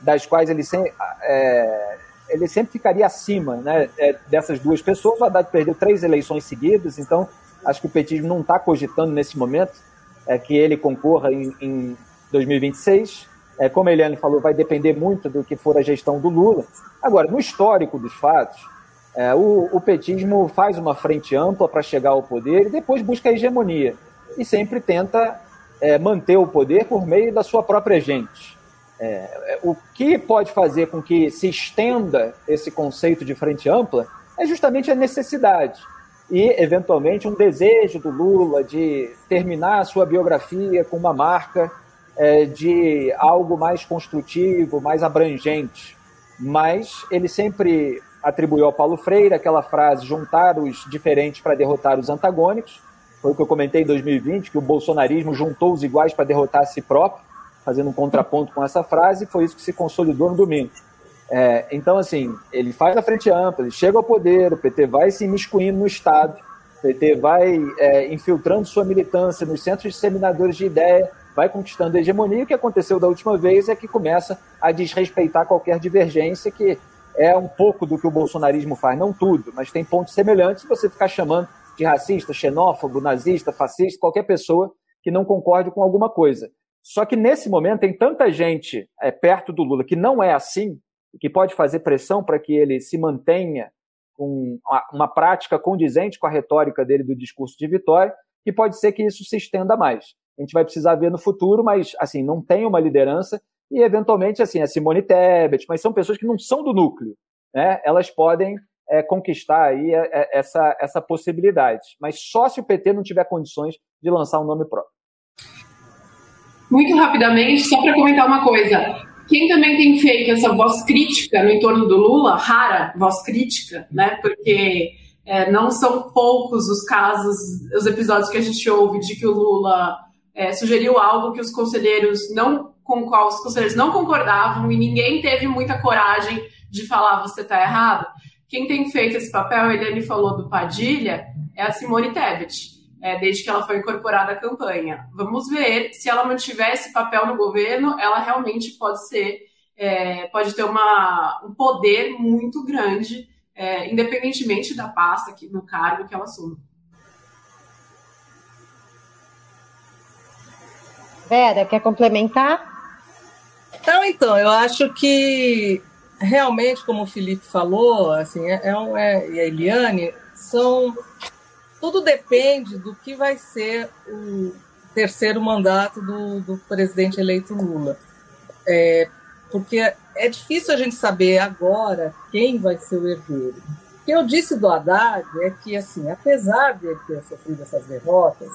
das quais ele, sem, é, ele sempre ficaria acima né, é, dessas duas pessoas. O Haddad perdeu três eleições seguidas, então acho que o petismo não está cogitando nesse momento é, que ele concorra em, em 2026. É, como a Eliane falou, vai depender muito do que for a gestão do Lula. Agora, no histórico dos fatos, é, o, o, petismo faz uma frente ampla para chegar ao poder e depois busca a hegemonia. E sempre tenta é, manter o poder por meio da sua própria gente. É, o que pode fazer com que se estenda esse conceito de frente ampla é justamente a necessidade e, eventualmente, um desejo do Lula de terminar a sua biografia com uma marca é, de algo mais construtivo, mais abrangente. Mas ele sempre atribuiu ao Paulo Freire aquela frase: juntar os diferentes para derrotar os antagônicos. Foi o que eu comentei em 2020, que o bolsonarismo juntou os iguais para derrotar a si próprio, fazendo um contraponto com essa frase, foi isso que se consolidou no domingo. É, então, assim, ele faz a frente ampla, ele chega ao poder, o PT vai se imiscuindo no Estado, o PT vai é, infiltrando sua militância nos centros disseminadores de ideia, vai conquistando a hegemonia. O que aconteceu da última vez é que começa a desrespeitar qualquer divergência, que é um pouco do que o bolsonarismo faz, não tudo, mas tem pontos semelhantes se você ficar chamando de racista, xenófobo, nazista, fascista, qualquer pessoa que não concorde com alguma coisa. Só que nesse momento tem tanta gente é, perto do Lula que não é assim, que pode fazer pressão para que ele se mantenha com uma prática condizente com a retórica dele do discurso de vitória, que pode ser que isso se estenda mais. A gente vai precisar ver no futuro, mas assim, não tem uma liderança e eventualmente assim, a Simone Tebet, mas são pessoas que não são do núcleo, né? Elas podem é, conquistar aí é, essa, essa possibilidade, mas só se o PT não tiver condições de lançar um nome próprio. Muito rapidamente, só para comentar uma coisa. Quem também tem feito essa voz crítica no entorno do Lula, rara voz crítica, né? Porque é, não são poucos os casos, os episódios que a gente ouve de que o Lula é, sugeriu algo que os conselheiros não com o qual os conselheiros não concordavam e ninguém teve muita coragem de falar você está errado. Quem tem feito esse papel, a Eliane falou do Padilha, é a Simone Tebet é, desde que ela foi incorporada à campanha. Vamos ver se ela mantiver esse papel no governo, ela realmente pode ser, é, pode ter uma, um poder muito grande, é, independentemente da pasta, que, do cargo que ela assume. Vera, quer complementar? Então, então, eu acho que realmente, como o Felipe falou, assim, é, é, um, é e a Eliane, são tudo depende do que vai ser o terceiro mandato do, do presidente eleito Lula. É, porque é difícil a gente saber agora quem vai ser o herdeiro. O que eu disse do Haddad é que, assim, apesar de ele ter sofrido essas derrotas,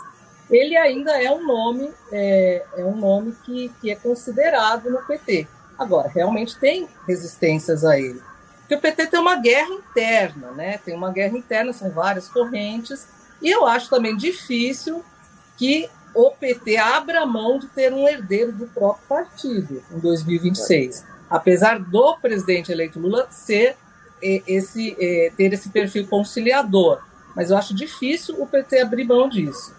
ele ainda é um nome, é, é um nome que, que é considerado no PT. Agora, realmente tem resistências a ele. Porque o PT tem uma guerra interna, né? Tem uma guerra interna, são várias correntes, e eu acho também difícil que o PT abra mão de ter um herdeiro do próprio partido em 2026. Apesar do presidente eleito Lula ser esse, ter esse perfil conciliador. Mas eu acho difícil o PT abrir mão disso,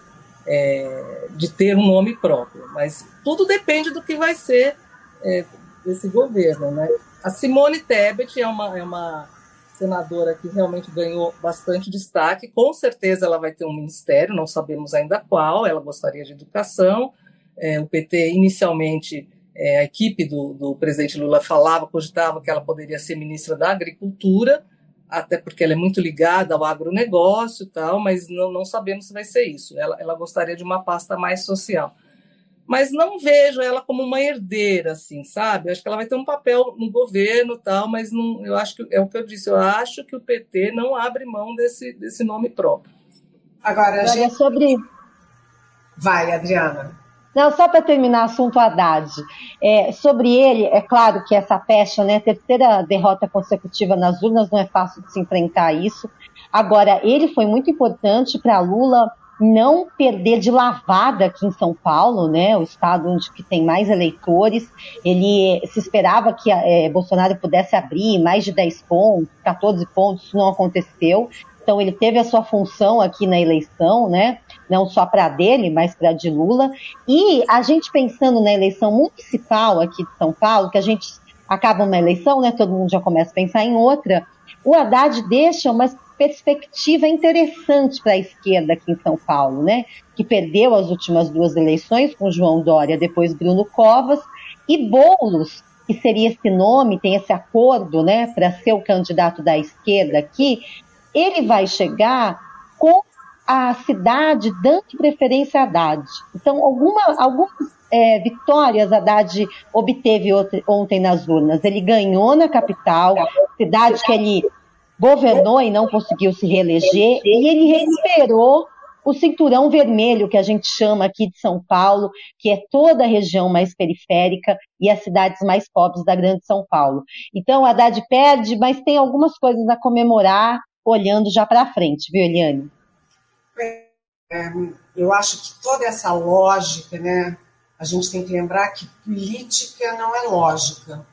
é, de ter um nome próprio. Mas tudo depende do que vai ser é, esse governo. Né? A Simone Tebet é uma, é uma senadora que realmente ganhou bastante destaque. Com certeza ela vai ter um ministério, não sabemos ainda qual. Ela gostaria de educação. É, o PT, inicialmente, é, a equipe do, do presidente Lula falava, cogitava que ela poderia ser ministra da Agricultura, até porque ela é muito ligada ao agronegócio e tal, mas não, não sabemos se vai ser isso. Ela, ela gostaria de uma pasta mais social mas não vejo ela como uma herdeira, assim, sabe? Acho que ela vai ter um papel no governo tal, mas não, eu acho que é o que eu disse, eu acho que o PT não abre mão desse, desse nome próprio. Agora, a gente... sobre. Vai, Adriana. Não, só para terminar o assunto Haddad. É, sobre ele, é claro que essa pecha, né, terceira derrota consecutiva nas urnas, não é fácil de se enfrentar isso. Agora, ele foi muito importante para Lula não perder de lavada aqui em São Paulo, né, o estado onde que tem mais eleitores. Ele se esperava que é, Bolsonaro pudesse abrir mais de 10 pontos, 14 pontos, isso não aconteceu. Então ele teve a sua função aqui na eleição, né? Não só para dele, mas para de Lula. E a gente pensando na eleição municipal aqui de São Paulo, que a gente acaba uma eleição, né? Todo mundo já começa a pensar em outra. O Haddad deixa uma perspectiva interessante para a esquerda aqui em São Paulo, né? Que perdeu as últimas duas eleições com João Dória, depois Bruno Covas, e Boulos, que seria esse nome, tem esse acordo, né, para ser o candidato da esquerda aqui, ele vai chegar com a cidade dando preferência a Haddad. Então, alguma, algumas é, vitórias Haddad obteve ontem nas urnas. Ele ganhou na capital, cidade que ele governou e não conseguiu se reeleger, e ele recuperou o cinturão vermelho que a gente chama aqui de São Paulo, que é toda a região mais periférica e as cidades mais pobres da Grande São Paulo. Então, Haddad perde, mas tem algumas coisas a comemorar olhando já para frente, viu, Eliane? É, eu acho que toda essa lógica, né, a gente tem que lembrar que política não é lógica.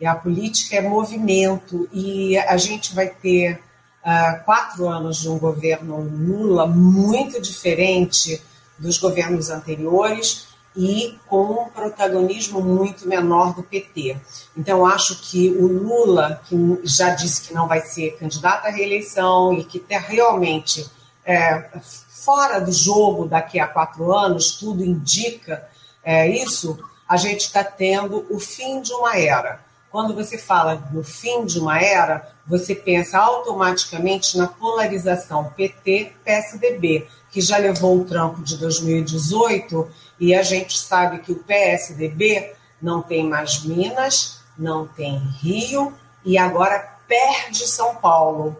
E a política é movimento, e a gente vai ter uh, quatro anos de um governo Lula muito diferente dos governos anteriores e com um protagonismo muito menor do PT. Então, acho que o Lula, que já disse que não vai ser candidato à reeleição e que está realmente é, fora do jogo daqui a quatro anos, tudo indica é, isso, a gente está tendo o fim de uma era. Quando você fala no fim de uma era, você pensa automaticamente na polarização PT-PSDB, que já levou o tranco de 2018 e a gente sabe que o PSDB não tem mais Minas, não tem Rio e agora perde São Paulo.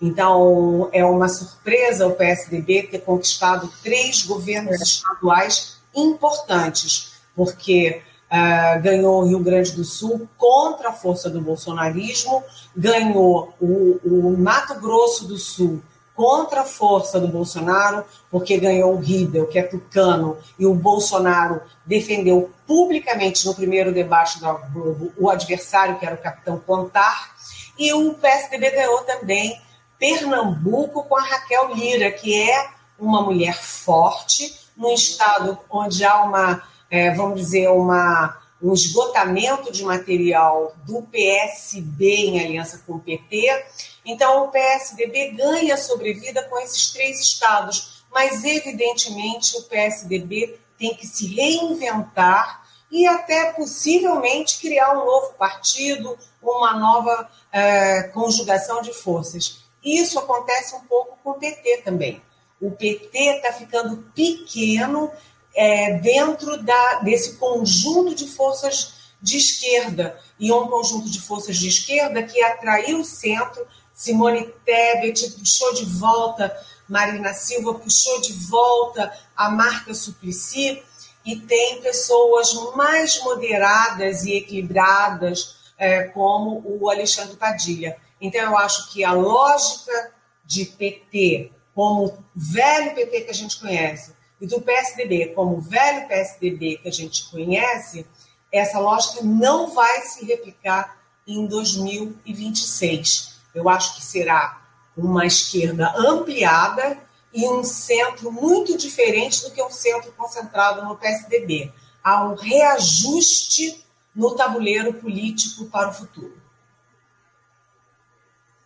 Então, é uma surpresa o PSDB ter conquistado três governos estaduais importantes, porque uh, ganhou o Rio Grande do Sul contra a força do bolsonarismo, ganhou o, o Mato Grosso do Sul contra a força do Bolsonaro, porque ganhou o Riedel, que é tucano, e o Bolsonaro defendeu publicamente no primeiro debate Globo o adversário, que era o capitão Plantar, e o PSDB ganhou também Pernambuco com a Raquel Lira, que é uma mulher forte, num estado onde há uma é, vamos dizer, uma, um esgotamento de material do PSB em aliança com o PT. Então, o PSDB ganha sobrevida com esses três estados, mas, evidentemente, o PSDB tem que se reinventar e até possivelmente criar um novo partido, uma nova é, conjugação de forças. Isso acontece um pouco com o PT também. O PT está ficando pequeno é, dentro da, desse conjunto de forças de esquerda, e um conjunto de forças de esquerda que atraiu o centro. Simone Tebet puxou de volta, Marina Silva puxou de volta a Marta Suplicy, e tem pessoas mais moderadas e equilibradas, é, como o Alexandre Padilha. Então, eu acho que a lógica de PT, como o velho PT que a gente conhece, e do PSDB, como o velho PSDB que a gente conhece, essa lógica não vai se replicar em 2026. Eu acho que será uma esquerda ampliada e um centro muito diferente do que um centro concentrado no PSDB. Há um reajuste no tabuleiro político para o futuro.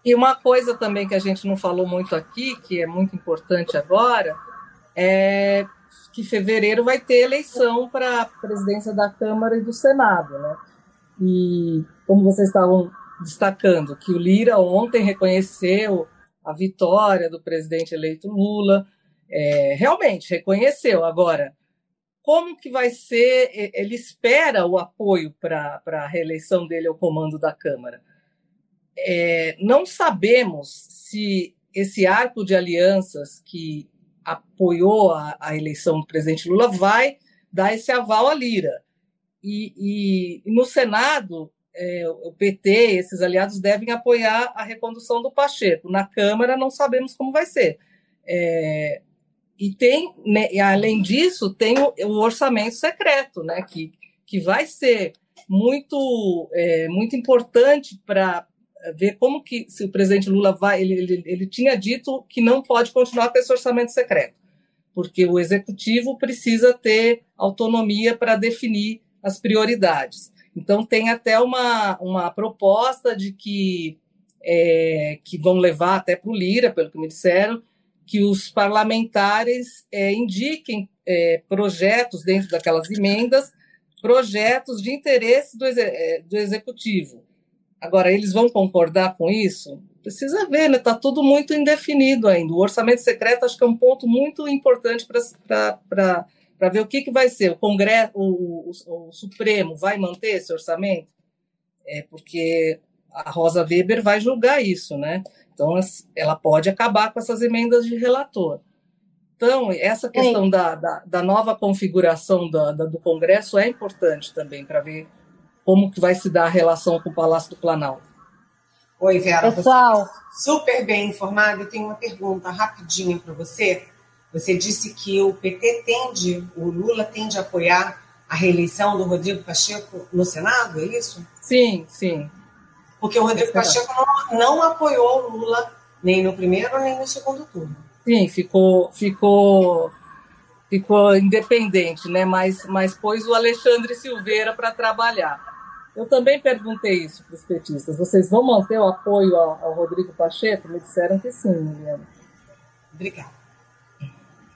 E uma coisa também que a gente não falou muito aqui, que é muito importante agora, é que fevereiro vai ter eleição para a presidência da Câmara e do Senado, né? E como vocês estavam destacando, que o Lira ontem reconheceu a vitória do presidente eleito Lula, é, realmente reconheceu. Agora, como que vai ser? Ele espera o apoio para a reeleição dele ao comando da Câmara. É, não sabemos se esse arco de alianças que apoiou a, a, eleição do presidente Lula vai dar esse aval à Lira. E, e, e no Senado, é, o PT, esses aliados, devem apoiar a recondução do Pacheco. Na Câmara, não sabemos como vai ser. É, e tem, né, além disso, tem o, o, orçamento secreto, né, que, que vai ser muito, é, muito importante para ver como que se o presidente Lula vai. Ele, ele, ele tinha dito que não pode continuar com esse orçamento secreto, porque o executivo precisa ter autonomia para definir as prioridades. Então, tem até uma, uma proposta de que, é, que vão levar até para o Lira, pelo que me disseram, que os parlamentares é, indiquem é, projetos dentro daquelas emendas, projetos de interesse do, é, do executivo. Agora, eles vão concordar com isso? Precisa ver, né? Está tudo muito indefinido ainda. O orçamento secreto acho que é um ponto muito importante para ver o que, que vai ser. O Congresso, o, o, o Supremo vai manter esse orçamento? É porque a Rosa Weber vai julgar isso, né? Então, ela pode acabar com essas emendas de relator. Então, essa questão da, da, da, nova configuração da, da, do Congresso é importante também para ver como que vai se dar a relação com o Palácio do Planalto. Oi, Vera. Pessoal. Você super bem informada. Eu tenho uma pergunta rapidinha para você. Você disse que o PT tende, o Lula tende a apoiar a reeleição do Rodrigo Pacheco no Senado, é isso? Sim, sim. Porque o Rodrigo Pacheco não, não apoiou o Lula nem no primeiro nem no segundo turno. Sim, ficou, ficou, ficou independente, né? Mas, mas pôs o Alexandre Silveira para trabalhar. Eu também perguntei isso para os petistas. Vocês vão manter o apoio ao, ao Rodrigo Pacheco? Me disseram que sim, Miliana. Obrigada.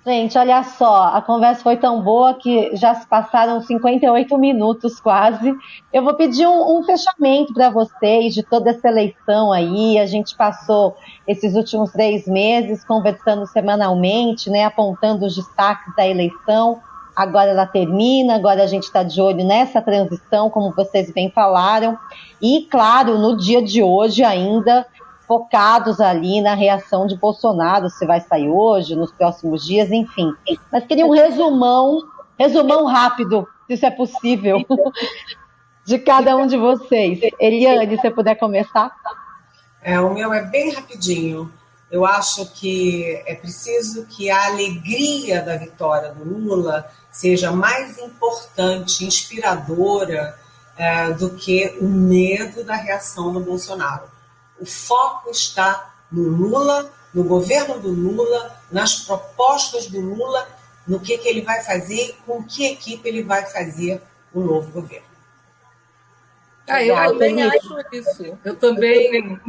Gente, olha só, a conversa foi tão boa que já se passaram 58 minutos quase. Eu vou pedir um, um fechamento para vocês de toda essa eleição aí. A gente passou esses últimos três meses conversando semanalmente, né, apontando os destaques da eleição agora ela termina, agora a gente está de olho nessa transição, como vocês bem falaram, e claro, no dia de hoje ainda focados ali na reação de Bolsonaro, se vai sair hoje, nos próximos dias, enfim. Mas queria um resumão, resumão rápido, se isso é possível, de cada um de vocês. Eliane, se puder começar. É, o meu é bem rapidinho. Eu acho que é preciso que a alegria da vitória do Lula seja mais importante, inspiradora é, do que o medo da reação do Bolsonaro. O foco está no Lula, no governo do Lula, nas propostas do Lula, no que, que ele vai fazer, com que equipe ele vai fazer o novo governo. Ah, eu também acho isso. Eu também.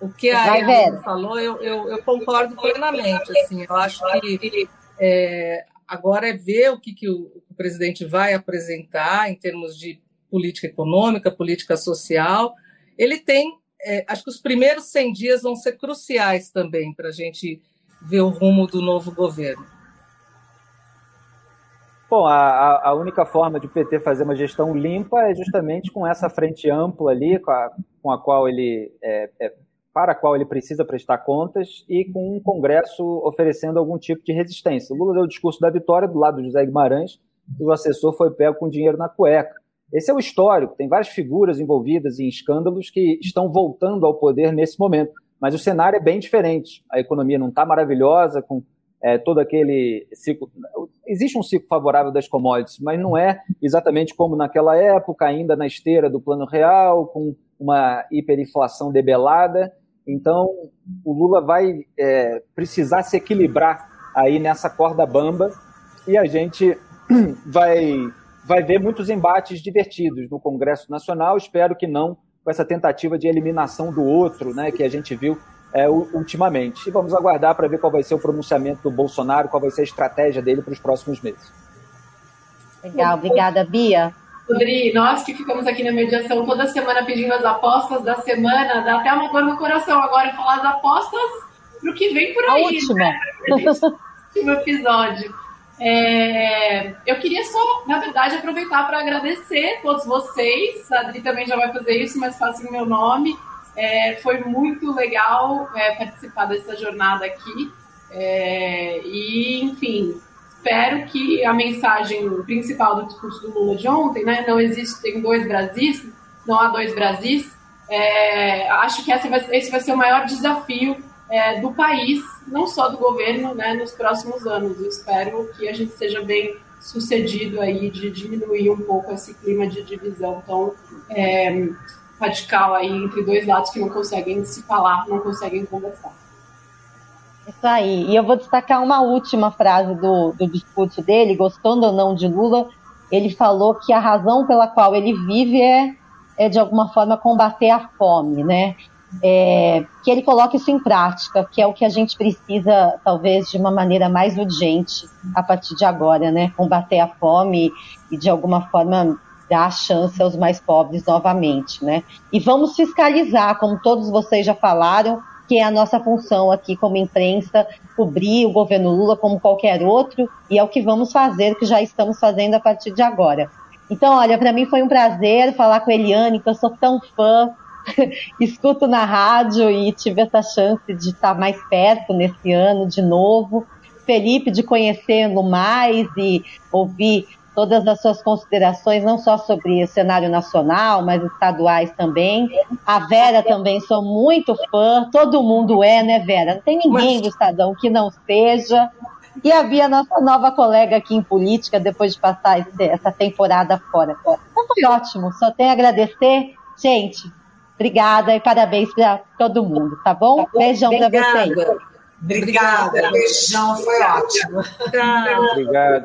O que a Eva falou, eu, eu, eu, concordo plenamente. Assim, eu acho que é, Agora é ver o que, que o, o presidente vai apresentar em termos de política econômica, política social. Ele tem, é, acho que os primeiros 100 dias vão ser cruciais também para a gente ver o rumo do novo governo. Bom, a, a, única forma de o PT fazer uma gestão limpa é justamente com essa frente ampla ali, com a, com a qual ele é, é, para a qual ele precisa prestar contas e com um Congresso oferecendo algum tipo de resistência. O Lula deu o discurso da vitória do lado do José Guimarães e o assessor foi pego com dinheiro na cueca. Esse é o histórico, tem várias figuras envolvidas em escândalos que estão voltando ao poder nesse momento. Mas o cenário é bem diferente. A economia não está maravilhosa, com é, todo aquele ciclo. Existe um ciclo favorável das commodities, mas não é exatamente como naquela época, ainda na esteira do Plano Real, com uma hiperinflação debelada. Então, o Lula vai é, precisar se equilibrar aí nessa corda bamba e a gente vai, vai ver muitos embates divertidos no Congresso Nacional. Espero que não com essa tentativa de eliminação do outro, né, que a gente viu é, ultimamente. E vamos aguardar para ver qual vai ser o pronunciamento do Bolsonaro, qual vai ser a estratégia dele para os próximos meses. Legal, obrigada, Bia. Rodri, nós que ficamos aqui na mediação toda semana pedindo as apostas da semana, dá até uma dor no coração agora falar as apostas pro que vem por aí. A última. Né? último episódio. É, eu queria só, na verdade, aproveitar para agradecer todos vocês. A Adri também já vai fazer isso, mas faço em meu nome. É, foi muito legal é, participar dessa jornada aqui. É, e, enfim, espero que a mensagem principal do discurso do Lula de ontem, né, não existem dois Brasis, não há dois Brasis, é, acho que vai, esse vai ser o maior desafio é, do país, não só do governo, né, nos próximos anos. Eu espero que a gente seja bem sucedido aí de diminuir um pouco esse clima de divisão tão é, radical aí entre dois lados que não conseguem se falar, não conseguem conversar. Isso aí. E eu vou destacar uma última frase do, do discurso dele, gostando ou não de Lula, ele falou que a razão pela qual ele vive é, é de alguma forma combater a fome, né? É, que ele coloque isso em prática, que é o que a gente precisa, talvez, de uma maneira mais urgente a partir de agora, né? Combater a fome e, de alguma forma, dar chance aos mais pobres novamente, né? E vamos fiscalizar, como todos vocês já falaram, que é a nossa função aqui como imprensa, cobrir o governo Lula como qualquer outro, e é o que vamos fazer, que já estamos fazendo a partir de agora. Então, olha, para mim foi um prazer falar com a Eliane, que eu sou tão fã, escuto na rádio e tive essa chance de estar mais perto nesse ano de novo. Felipe, de conhecê-lo mais e ouvir todas as suas considerações, não só sobre o cenário nacional, mas estaduais também. A Vera também sou muito fã, todo mundo é, né, Vera? Não tem ninguém do Estadão que não seja. E havia nossa nova colega aqui em política, depois de passar esse, essa temporada fora. Então foi ótimo, só tenho a agradecer. Gente, obrigada e parabéns para todo mundo, tá bom? Tá bom? Beijão para vocês. Obrigada, Obrigada. beijão, foi ótimo. Obrigado,